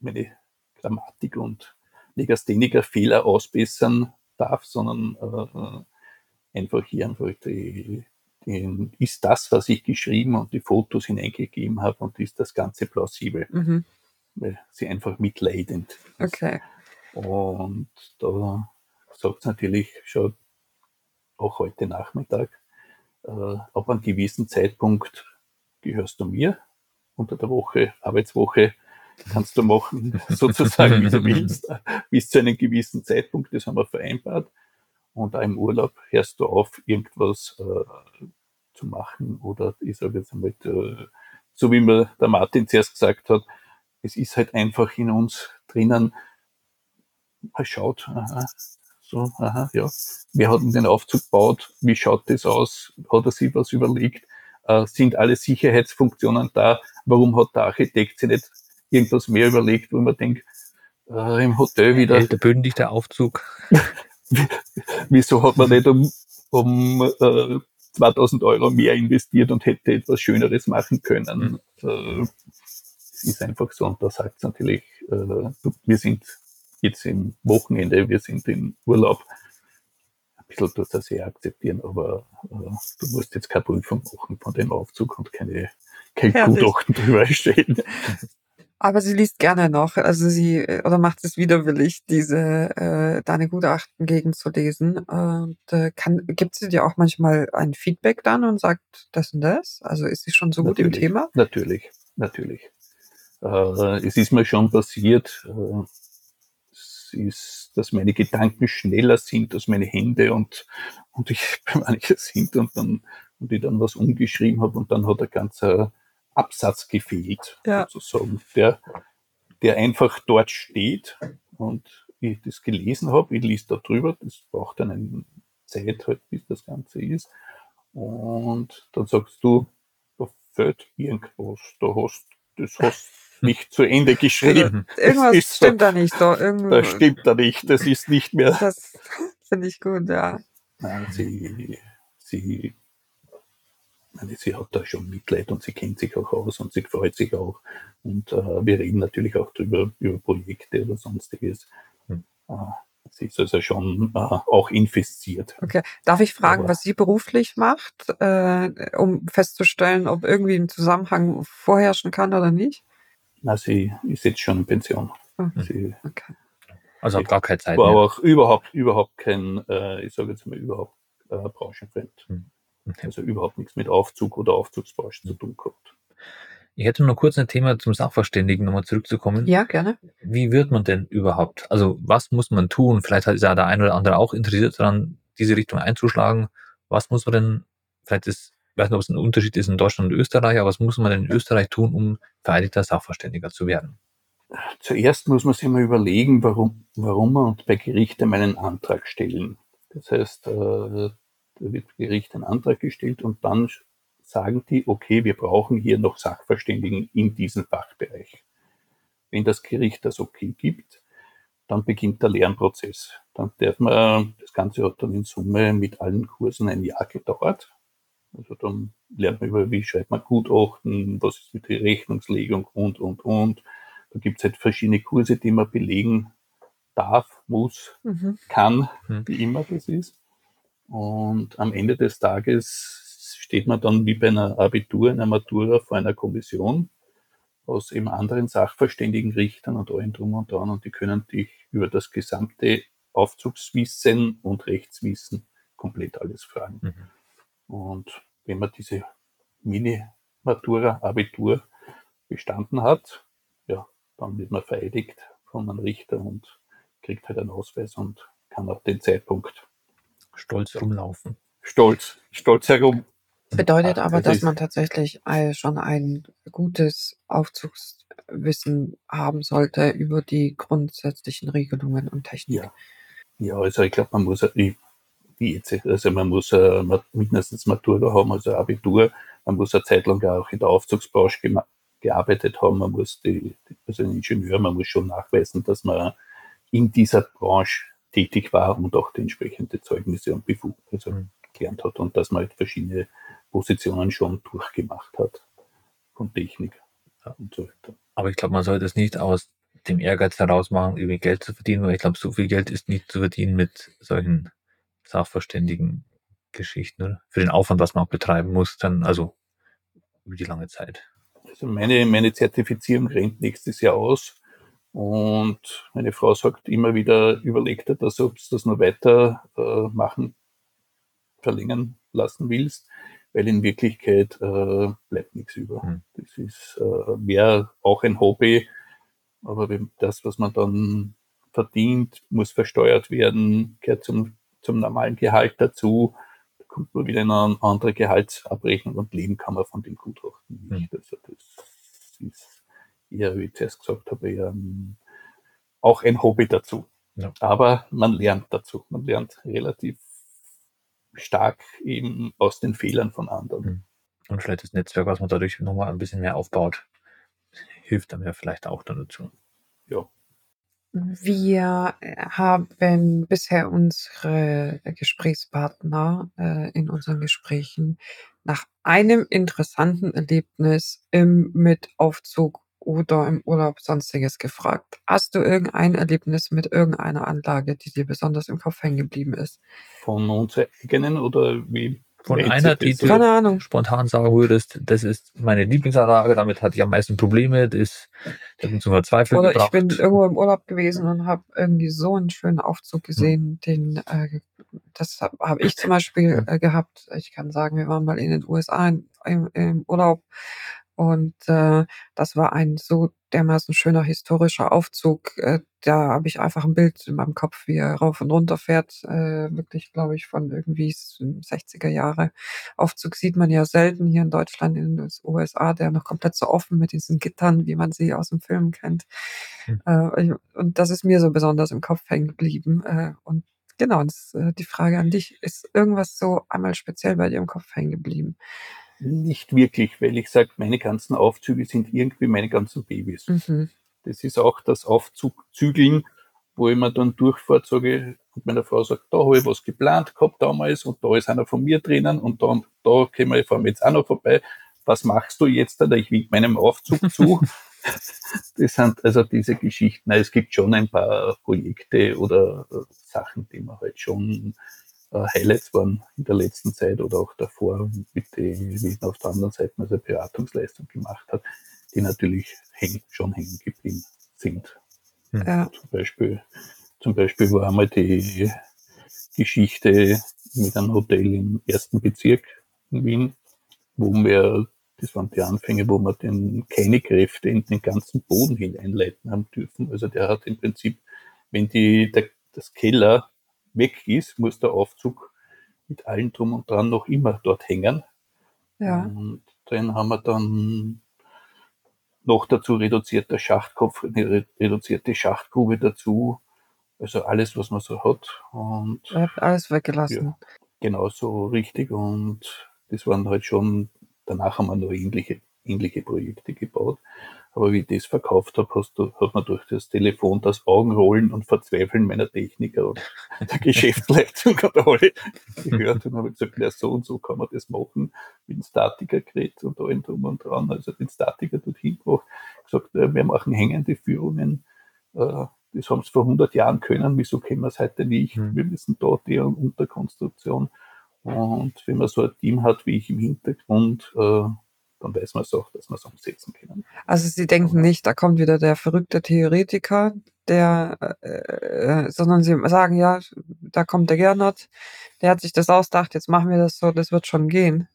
meine Grammatik und Legastheniker Fehler ausbessern darf, sondern äh, einfach hier einfach die, die, ist das, was ich geschrieben und die Fotos hineingegeben habe und ist das Ganze plausibel. Mhm. Weil sie einfach mitleidend ist. Okay. Und da sagt natürlich schon auch heute Nachmittag, äh, ab einem gewissen Zeitpunkt gehörst du mir. Unter der Woche, Arbeitswoche, kannst du machen, sozusagen, wie du willst, bis zu einem gewissen Zeitpunkt, das haben wir vereinbart. Und auch im Urlaub hörst du auf, irgendwas äh, zu machen oder ich sage jetzt einmal, äh, so wie mir der Martin zuerst gesagt hat, es ist halt einfach in uns drinnen, man schaut, aha, so, aha, ja. Wer hat denn den Aufzug gebaut? Wie schaut das aus? Hat er sich was überlegt? Äh, sind alle Sicherheitsfunktionen da? Warum hat der Architekt sich nicht irgendwas mehr überlegt, wo man denkt, äh, im Hotel wieder. Hält der bündig der Aufzug. Wieso hat man nicht um, um äh, 2000 Euro mehr investiert und hätte etwas Schöneres machen können? Mhm. Äh, es ist einfach so und da sagt es natürlich, äh, wir sind jetzt im Wochenende, wir sind im Urlaub. Ein bisschen tut das sehr akzeptieren, aber äh, du musst jetzt keine Prüfung machen von dem Aufzug und keine, kein Gutachten drüber stellen. Aber sie liest gerne noch, also sie oder macht es widerwillig, diese äh, deine Gutachten gegenzulesen. Und äh, kann gibt sie dir auch manchmal ein Feedback dann und sagt das und das? Also ist sie schon so natürlich, gut im Thema? Natürlich, natürlich. Äh, es ist mir schon passiert, äh, ist, dass meine Gedanken schneller sind als meine Hände und, und ich bei manchen sind und dann, und ich dann was umgeschrieben habe und dann hat ein ganzer Absatz gefehlt, ja. sozusagen, der, der einfach dort steht und ich das gelesen habe, ich lese da drüber, das braucht dann eine Zeit halt, bis das Ganze ist. Und dann sagst du, da fällt irgendwas, da hast, das hast nicht zu Ende geschrieben. Irgendwas stimmt so, da nicht. So. Irgendwo, das stimmt da nicht. Das ist nicht mehr. Das finde ich gut, ja. Nein, sie, sie, meine, sie hat da schon Mitleid und sie kennt sich auch aus und sie freut sich auch. Und äh, wir reden natürlich auch drüber, über Projekte oder sonstiges. Hm. Äh, sie ist also schon äh, auch investiert. Okay. Darf ich fragen, Aber was sie beruflich macht, äh, um festzustellen, ob irgendwie ein Zusammenhang vorherrschen kann oder nicht? Na, sie ist jetzt schon in Pension. Okay. Sie, okay. Also hat gar keine Zeit. War mehr. aber auch überhaupt, überhaupt kein, äh, ich sage jetzt mal überhaupt äh, branchenfremd. Hm. Okay. Also überhaupt nichts mit Aufzug oder Aufzugsbranche zu tun gehabt. Ich hätte noch kurz ein Thema zum Sachverständigen nochmal zurückzukommen. Ja, gerne. Wie wird man denn überhaupt? Also was muss man tun? Vielleicht ist ja der eine oder andere auch interessiert daran, diese Richtung einzuschlagen. Was muss man denn, vielleicht ist, ich weiß nicht, ob es ein Unterschied ist in Deutschland und Österreich, aber was muss man in Österreich tun, um vereidigter Sachverständiger zu werden? Zuerst muss man sich mal überlegen, warum, warum man bei Gericht einen Antrag stellen. Das heißt, äh, da wird Gericht einen Antrag gestellt und dann sagen die, okay, wir brauchen hier noch Sachverständigen in diesem Fachbereich. Wenn das Gericht das okay gibt, dann beginnt der Lernprozess. Dann darf man, das Ganze hat dann in Summe mit allen Kursen ein Jahr gedauert. Also dann lernt man über, wie schreibt man Gutachten, was ist mit der Rechnungslegung und, und, und. Da gibt es halt verschiedene Kurse, die man belegen darf, muss, mhm. kann, mhm. wie immer das ist. Und am Ende des Tages steht man dann wie bei einer Abitur, einer Matura vor einer Kommission aus eben anderen Sachverständigen, Richtern und allen drum und dran und die können dich über das gesamte Aufzugswissen und Rechtswissen komplett alles fragen. Mhm. Und wenn man diese Mini-Matura, Abitur bestanden hat, ja, dann wird man vereidigt von einem Richter und kriegt halt einen Ausweis und kann ab dem Zeitpunkt stolz rumlaufen. Stolz, stolz herum Bedeutet aber, dass man tatsächlich schon ein gutes Aufzugswissen haben sollte über die grundsätzlichen Regelungen und Techniken. Ja, ja also ich glaube, man muss, wie jetzt, also man muss äh, mindestens Matura haben, also Abitur, man muss eine Zeit lang auch in der Aufzugsbranche gearbeitet haben, man muss die, also ein Ingenieur, man muss schon nachweisen, dass man in dieser Branche tätig war und auch die entsprechende Zeugnisse und Befugnisse also mhm. gelernt hat und dass man halt verschiedene Positionen schon durchgemacht hat von Technik und so weiter. Aber ich glaube, man sollte es nicht aus dem Ehrgeiz heraus machen, irgendwie Geld zu verdienen, weil ich glaube, so viel Geld ist nicht zu verdienen mit solchen sachverständigen Geschichten, oder? Für den Aufwand, was man auch betreiben muss, dann, also über die lange Zeit. Also meine, meine Zertifizierung rennt nächstes Jahr aus und meine Frau sagt immer wieder, überlegt er das, ob du das noch weiter äh, machen, verlängern lassen willst weil in Wirklichkeit äh, bleibt nichts über. Mhm. Das ist äh, wäre auch ein Hobby, aber das, was man dann verdient, muss versteuert werden, gehört zum, zum normalen Gehalt dazu. Da kommt man wieder in eine andere Gehaltsabrechnung und leben kann man von dem Gutachten nicht. Mhm. Also das ist eher, wie ich zuerst gesagt habe, eher auch ein Hobby dazu. Ja. Aber man lernt dazu. Man lernt relativ stark eben aus den Fehlern von anderen. Hm. Und vielleicht das Netzwerk, was man dadurch nochmal ein bisschen mehr aufbaut, hilft dann ja vielleicht auch dann dazu. Ja. Wir haben bisher unsere Gesprächspartner äh, in unseren Gesprächen nach einem interessanten Erlebnis im Mitaufzug oder im Urlaub sonstiges gefragt. Hast du irgendein Erlebnis mit irgendeiner Anlage, die dir besonders im Kopf hängen geblieben ist? Von uns eigenen oder wie? Von einer, die du Keine Ahnung. spontan sagen würdest, das ist meine Lieblingsanlage, damit hatte ich am meisten Probleme, das, das hat mich zum Verzweifeln Oder gebracht. ich bin irgendwo im Urlaub gewesen und habe irgendwie so einen schönen Aufzug gesehen, hm. den, äh, das habe hab ich zum Beispiel äh, gehabt. Ich kann sagen, wir waren mal in den USA in, im, im Urlaub und äh, das war ein so dermaßen schöner historischer Aufzug. Äh, da habe ich einfach ein Bild in meinem Kopf, wie er rauf und runter fährt. Äh, wirklich, glaube ich, von irgendwie 60er Jahre. Aufzug sieht man ja selten hier in Deutschland, in den USA, der noch komplett so offen mit diesen Gittern, wie man sie aus dem Film kennt. Mhm. Äh, und das ist mir so besonders im Kopf hängen geblieben. Äh, und genau, das, die Frage an dich, ist irgendwas so einmal speziell bei dir im Kopf hängen geblieben? Nicht wirklich, weil ich sage, meine ganzen Aufzüge sind irgendwie meine ganzen Babys. Mhm. Das ist auch das Aufzugzügeln, wo ich mir dann durchfahre, sage und meine Frau sagt, da habe ich was geplant gehabt damals und da ist einer von mir drinnen und da, da können wir, fahren wir jetzt auch noch vorbei. Was machst du jetzt? Da ich wink meinem Aufzug zu das sind also diese Geschichten. Es gibt schon ein paar Projekte oder äh, Sachen, die man halt schon Highlights waren in der letzten Zeit oder auch davor, mit denen, wie man auf der anderen Seite also Beratungsleistung gemacht hat, die natürlich häng, schon hängen geblieben sind. Hm. Ja. Zum Beispiel, zum Beispiel war einmal die Geschichte mit einem Hotel im ersten Bezirk in Wien, wo wir, das waren die Anfänge, wo wir den, keine Kräfte in den ganzen Boden hineinleiten haben dürfen. Also der hat im Prinzip, wenn die, der, das Keller weg ist, muss der Aufzug mit allen drum und dran noch immer dort hängen. Ja. Und dann haben wir dann noch dazu reduzierter Schachtkopf, eine reduzierte Schachtgrube dazu. Also alles, was man so hat. Und alles weggelassen. Ja, genau so richtig. Und das waren halt schon, danach haben wir noch ähnliche, ähnliche Projekte gebaut. Aber wie ich das verkauft habe, hast du, hat man durch das Telefon das Augenrollen und Verzweifeln meiner Techniker und der Geschäftsleitung und alle gehört und habe gesagt, ja, so und so kann man das machen mit dem Statikergerät und allem drum und dran. Also den Statiker dorthin gebracht, gesagt, wir machen hängende Führungen. Äh, das haben sie vor 100 Jahren können, wieso können wir es heute nicht? Mhm. Wir müssen dort die Unterkonstruktion. Und wenn man so ein Team hat wie ich im Hintergrund, äh, dann weiß man es auch, dass man es umsetzen kann. Also Sie denken nicht, da kommt wieder der verrückte Theoretiker, der, äh, äh, sondern Sie sagen, ja, da kommt der Gernot, der hat sich das ausgedacht, jetzt machen wir das so, das wird schon gehen.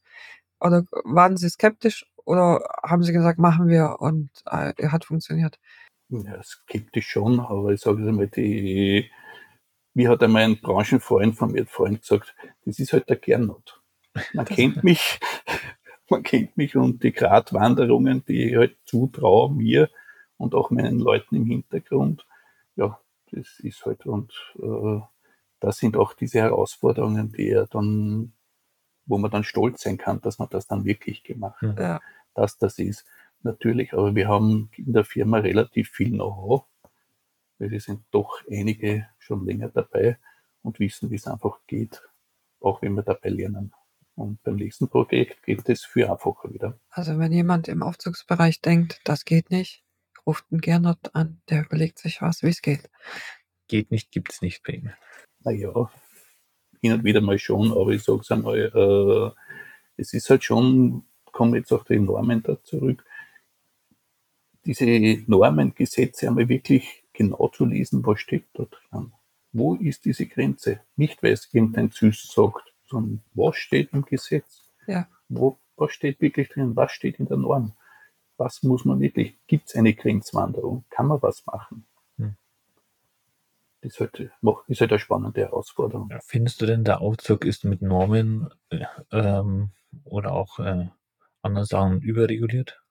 Oder waren Sie skeptisch oder haben Sie gesagt, machen wir und äh, hat funktioniert? Ja, skeptisch schon, aber ich sage mal, die, wie hat einmal ein Branchenfreund von mir Freund gesagt, das ist halt der Gernot. Man kennt mich, man kennt mich und die Gratwanderungen, die ich halt zutraue mir und auch meinen Leuten im Hintergrund, ja, das ist halt und äh, das sind auch diese Herausforderungen, die er dann, wo man dann stolz sein kann, dass man das dann wirklich gemacht hat. Ja. Dass das ist natürlich, aber wir haben in der Firma relativ viel Know-how, weil wir sind doch einige schon länger dabei und wissen, wie es einfach geht, auch wenn wir dabei lernen. Und beim nächsten Projekt geht es viel einfacher wieder. Also wenn jemand im Aufzugsbereich denkt, das geht nicht, ruft einen Gernot an, der überlegt sich was, wie es geht. Geht nicht, gibt es nicht bei ihm. Naja, hin und wieder mal schon, aber ich sage es einmal, äh, es ist halt schon, kommen jetzt auch die Normen da zurück, diese Normen, Gesetze einmal wirklich genau zu lesen, was steht da drin. Wo ist diese Grenze? Nicht, weil es irgendein Süß sagt, sondern was steht im Gesetz? Ja. Wo, was steht wirklich drin? Was steht in der Norm? Was muss man wirklich? Gibt es eine Grenzwanderung? Kann man was machen? Hm. Das ist halt, ist halt eine spannende Herausforderung. Findest du denn, der Aufzug ist mit Normen äh, ähm, oder auch äh, anderen Sachen überreguliert?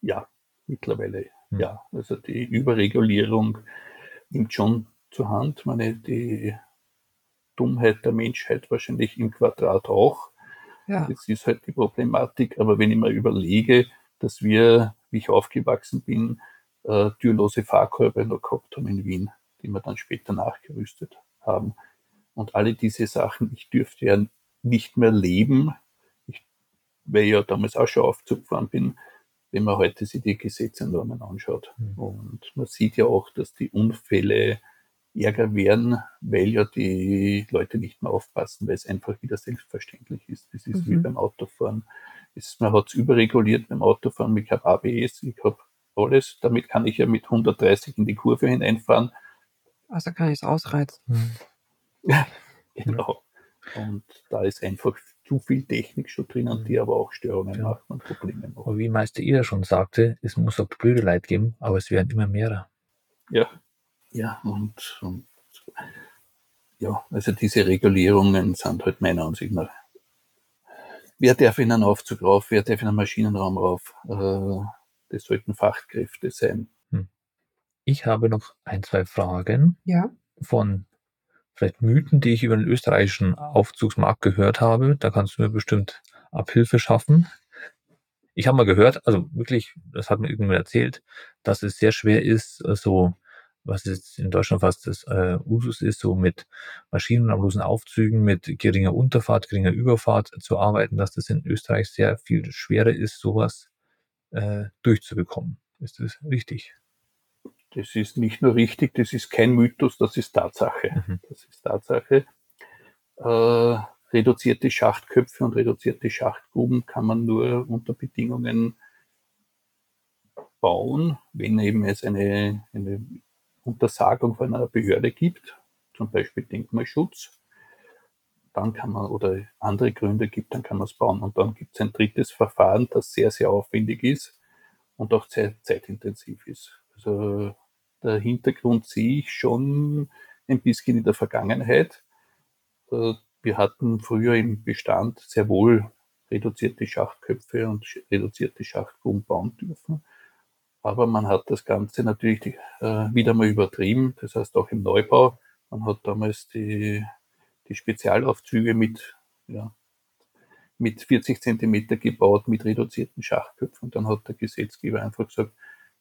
Ja, mittlerweile. Hm. Ja, also die Überregulierung nimmt schon zur Hand. Ich meine, die Dummheit der Menschheit wahrscheinlich im Quadrat auch. Ja. Das ist halt die Problematik. Aber wenn ich mir überlege, dass wir, wie ich aufgewachsen bin, äh, türlose Fahrkörper noch gehabt haben in Wien, die wir dann später nachgerüstet haben. Und alle diese Sachen, ich dürfte ja nicht mehr leben, ich, weil ich ja damals auch schon Aufzug gefahren bin, wenn man heute sich die Gesetze und Normen anschaut. Mhm. Und man sieht ja auch, dass die Unfälle Ärger werden, weil ja die Leute nicht mehr aufpassen, weil es einfach wieder selbstverständlich ist. Das ist mhm. wie beim Autofahren. Es, man hat es überreguliert beim Autofahren. Ich habe ABS, ich habe alles. Damit kann ich ja mit 130 in die Kurve hineinfahren. Also kann ich es ausreizen. Mhm. Ja, genau. Und da ist einfach zu viel Technik schon drinnen, die aber auch Störungen ja. machen und Probleme machen. Aber wie Meister Ida schon sagte, es muss auch blöde Leid geben, aber es werden immer mehr. Ja, ja, und, und ja, also diese Regulierungen sind halt meiner Ansicht nach. Wer darf in einen Aufzug rauf, wer darf in einen Maschinenraum rauf? Äh, das sollten Fachkräfte sein. Hm. Ich habe noch ein, zwei Fragen ja. von vielleicht Mythen, die ich über den österreichischen Aufzugsmarkt gehört habe. Da kannst du mir bestimmt Abhilfe schaffen. Ich habe mal gehört, also wirklich, das hat mir irgendjemand erzählt, dass es sehr schwer ist, so was jetzt in Deutschland fast das äh, Usus ist, so mit maschinenlosen Aufzügen, mit geringer Unterfahrt, geringer Überfahrt zu arbeiten, dass das in Österreich sehr viel schwerer ist, sowas äh, durchzubekommen. Ist das richtig? Das ist nicht nur richtig, das ist kein Mythos, das ist Tatsache. Mhm. Das ist Tatsache. Äh, reduzierte Schachtköpfe und reduzierte Schachtgruben kann man nur unter Bedingungen bauen, wenn eben es eine, eine Untersagung von einer Behörde gibt, zum Beispiel Denkmalschutz, dann kann man, oder andere Gründe gibt, dann kann man es bauen. Und dann gibt es ein drittes Verfahren, das sehr, sehr aufwendig ist und auch sehr zeitintensiv ist. Also der Hintergrund sehe ich schon ein bisschen in der Vergangenheit. Äh, wir hatten früher im Bestand sehr wohl reduzierte Schachtköpfe und reduzierte Schachtgruben bauen dürfen. Aber man hat das Ganze natürlich äh, wieder mal übertrieben. Das heißt auch im Neubau. Man hat damals die, die Spezialaufzüge mit, ja, mit 40 Zentimeter gebaut, mit reduzierten Schachtköpfen. Und dann hat der Gesetzgeber einfach gesagt,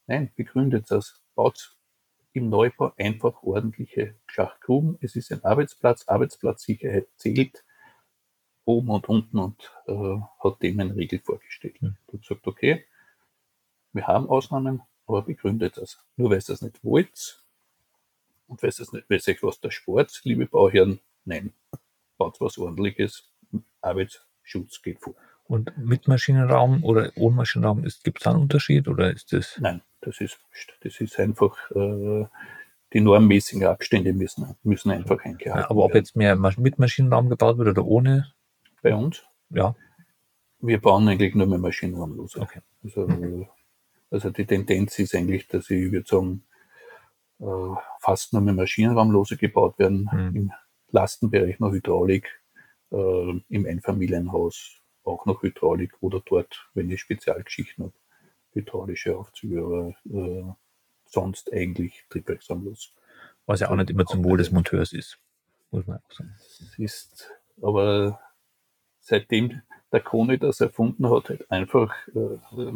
nein, begründet das, baut im Neubau einfach ordentliche Schachtgruben. Es ist ein Arbeitsplatz, Arbeitsplatzsicherheit zählt oben und unten und äh, hat dem eine Regel vorgestellt. Mhm. Und gesagt, okay, wir haben Ausnahmen, aber begründet das. Nur weil ihr das nicht wollt und weil es nicht, weil euch was der Sport, liebe Bauherren, nein, baut was ordentliches, Arbeitsschutz geht vor. Und mit Maschinenraum oder ohne Maschinenraum, gibt es da einen Unterschied oder ist das? Nein, das ist, das ist einfach, äh, die normmäßigen Abstände müssen, müssen einfach eingehalten werden. Ja, aber ob jetzt mehr mit Maschinenraum gebaut wird oder ohne? Bei uns? Ja. Wir bauen eigentlich nur mehr Maschinenraumlose. Okay. Also, also die Tendenz ist eigentlich, dass sie, ich würde sagen, äh, fast nur mehr Maschinenraumlose gebaut werden. Mhm. Im Lastenbereich noch Hydraulik, äh, im Einfamilienhaus auch noch Hydraulik oder dort, wenn ich Spezialgeschichten habe, hydraulische Aufzüge, aber äh, sonst eigentlich triebwerksamlos. Was ja auch nicht immer zum Wohl des Monteurs ist, muss man auch sagen. Es ist aber seitdem der Krone das erfunden hat, halt einfach äh,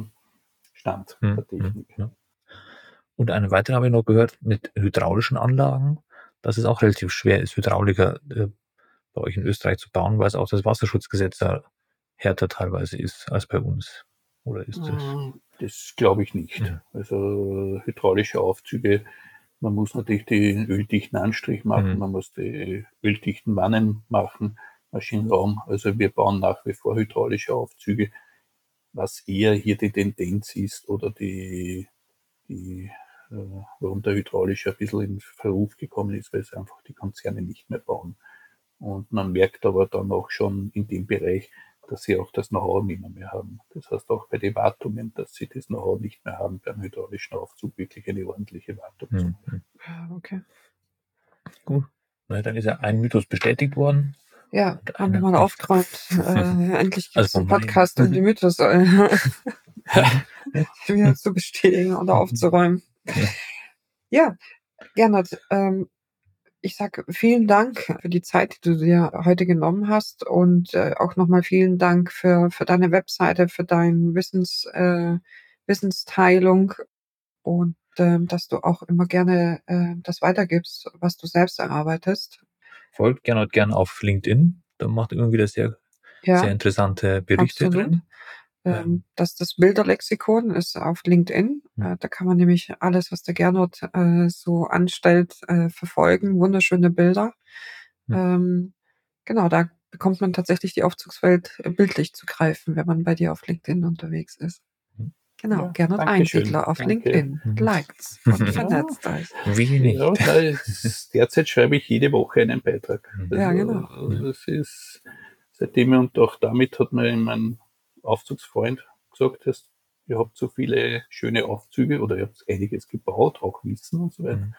Stand hm, der hm, Technik. Ja. Und eine weitere habe ich noch gehört mit hydraulischen Anlagen, dass es auch relativ schwer ist, Hydrauliker äh, bei euch in Österreich zu bauen, weil es auch das Wasserschutzgesetz da härter teilweise ist als bei uns. Oder ist das? Mm, das glaube ich nicht. Ja. Also hydraulische Aufzüge, man muss natürlich den öldichten Anstrich machen, mhm. man muss die öldichten Wannen machen, Maschinenraum. Also wir bauen nach wie vor hydraulische Aufzüge, was eher hier die Tendenz ist oder die, die äh, warum der hydraulische ein bisschen in Verruf gekommen ist, weil es einfach die Konzerne nicht mehr bauen. Und man merkt aber dann auch schon in dem Bereich, dass sie auch das Know-how nicht mehr haben. Das heißt auch bei den Wartungen, dass sie das Know-how nicht mehr haben, beim hydraulischen Aufzug wirklich eine ordentliche Wartung mhm. zu machen. Okay. Gut. Na, dann ist ja ein Mythos bestätigt worden. Ja, haben wir mal aufgeräumt. Äh, endlich gibt es also einen Podcast, um die Mythos äh, wieder zu bestätigen oder aufzuräumen. Ja, ja Gernot, ähm, ich sage vielen Dank für die Zeit, die du dir heute genommen hast und äh, auch nochmal vielen Dank für, für deine Webseite, für deine Wissens, äh, Wissensteilung und äh, dass du auch immer gerne äh, das weitergibst, was du selbst erarbeitest. Folgt gerne und gerne auf LinkedIn. Da macht immer wieder sehr, ja, sehr interessante Berichte absolut. drin. Ähm, das, das Bilderlexikon ist auf LinkedIn. Äh, da kann man nämlich alles, was der Gernot äh, so anstellt, äh, verfolgen. Wunderschöne Bilder. Ähm, genau, da bekommt man tatsächlich die Aufzugswelt äh, bildlich zu greifen, wenn man bei dir auf LinkedIn unterwegs ist. Genau, ja, Gernot Einsiedler auf danke. LinkedIn. Mhm. Likes und vernetzt euch. Wenig. Ja, derzeit schreibe ich jede Woche einen Beitrag. Also, ja, genau. Also es ist seitdem und auch damit hat mir mein Aufzugsfreund gesagt hast, ihr habt so viele schöne Aufzüge oder ihr habt einiges gebaut, auch Wissen und so weiter. Mhm.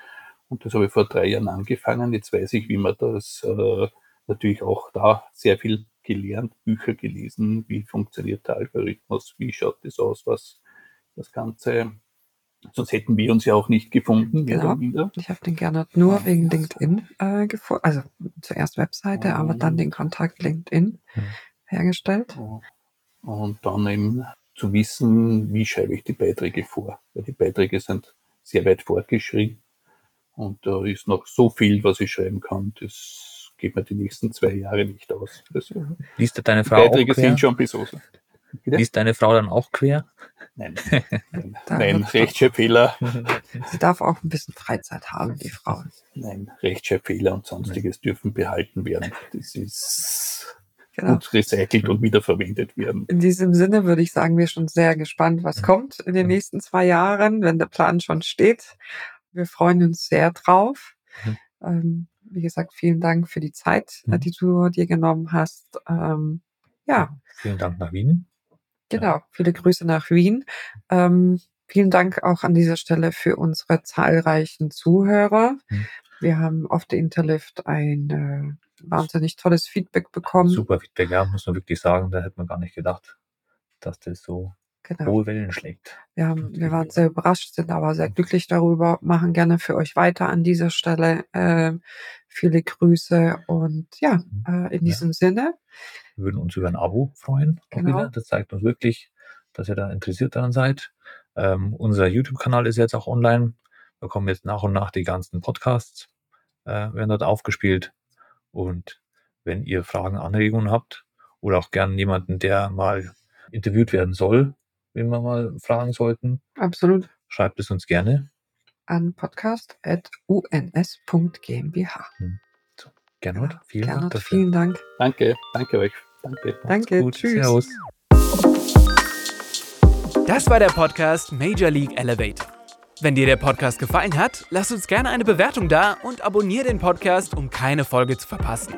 Und das habe ich vor drei Jahren angefangen. Jetzt weiß ich, wie man das äh, natürlich auch da sehr viel gelernt, Bücher gelesen, wie funktioniert der Algorithmus, wie schaut das aus, was das Ganze. Sonst hätten wir uns ja auch nicht gefunden. Genau. Ich habe den gerne nur wegen LinkedIn äh, gefunden. Also zuerst Webseite, oh. aber dann den Kontakt LinkedIn mhm. hergestellt. Und dann eben zu wissen, wie schreibe ich die Beiträge vor. Weil die Beiträge sind sehr weit fortgeschrieben und da ist noch so viel, was ich schreiben kann. Das geht mir die nächsten zwei Jahre nicht aus. Das, Liest du deine Frau die Beiträge sind schon besoffen. Liest deine Frau dann auch quer? Nein, nein, nein Rechtschreibfehler. Sie darf auch ein bisschen Freizeit haben, die Frau. Nein, Rechtschreibfehler und sonstiges dürfen behalten werden. Das ist genau. gut recycelt und wiederverwendet werden. In diesem Sinne würde ich sagen, wir sind schon sehr gespannt, was kommt in den nächsten zwei Jahren, wenn der Plan schon steht. Wir freuen uns sehr drauf. Mhm. Ähm, wie gesagt, vielen Dank für die Zeit, mhm. die du dir genommen hast. Ähm, ja. Vielen Dank nach Wien. Genau, viele Grüße nach Wien. Ähm, vielen Dank auch an dieser Stelle für unsere zahlreichen Zuhörer. Mhm. Wir haben auf der Interlift ein äh, wahnsinnig tolles Feedback bekommen. Super Feedback, ja, muss man wirklich sagen. Da hätte man gar nicht gedacht, dass das so genau. hohe Wellen schlägt. Wir, haben, wir waren sehr überrascht, sind aber sehr glücklich darüber, machen gerne für euch weiter an dieser Stelle. Äh, viele Grüße und ja, mhm. äh, in diesem ja. Sinne. Wir würden uns über ein Abo freuen. Genau. Das zeigt uns wirklich, dass ihr da interessiert daran seid. Ähm, unser YouTube-Kanal ist jetzt auch online. Da kommen jetzt nach und nach die ganzen Podcasts, äh, werden dort aufgespielt. Und wenn ihr Fragen, Anregungen habt oder auch gerne jemanden, der mal interviewt werden soll, wenn wir mal fragen sollten. Absolut. Schreibt es uns gerne. An podcast.uns.gmbh. Hm. So, Gernot, ja, vielen Gernot, Dank. Dafür. Vielen Dank. Danke, danke euch. Danke. Danke, gut. tschüss. Servus. Das war der Podcast Major League Elevator. Wenn dir der Podcast gefallen hat, lass uns gerne eine Bewertung da und abonniere den Podcast, um keine Folge zu verpassen.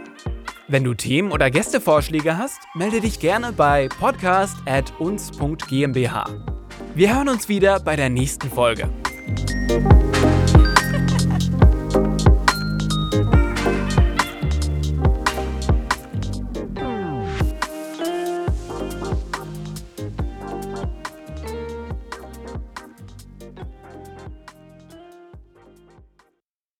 Wenn du Themen oder Gästevorschläge hast, melde dich gerne bei podcast@uns.gmbh. Wir hören uns wieder bei der nächsten Folge.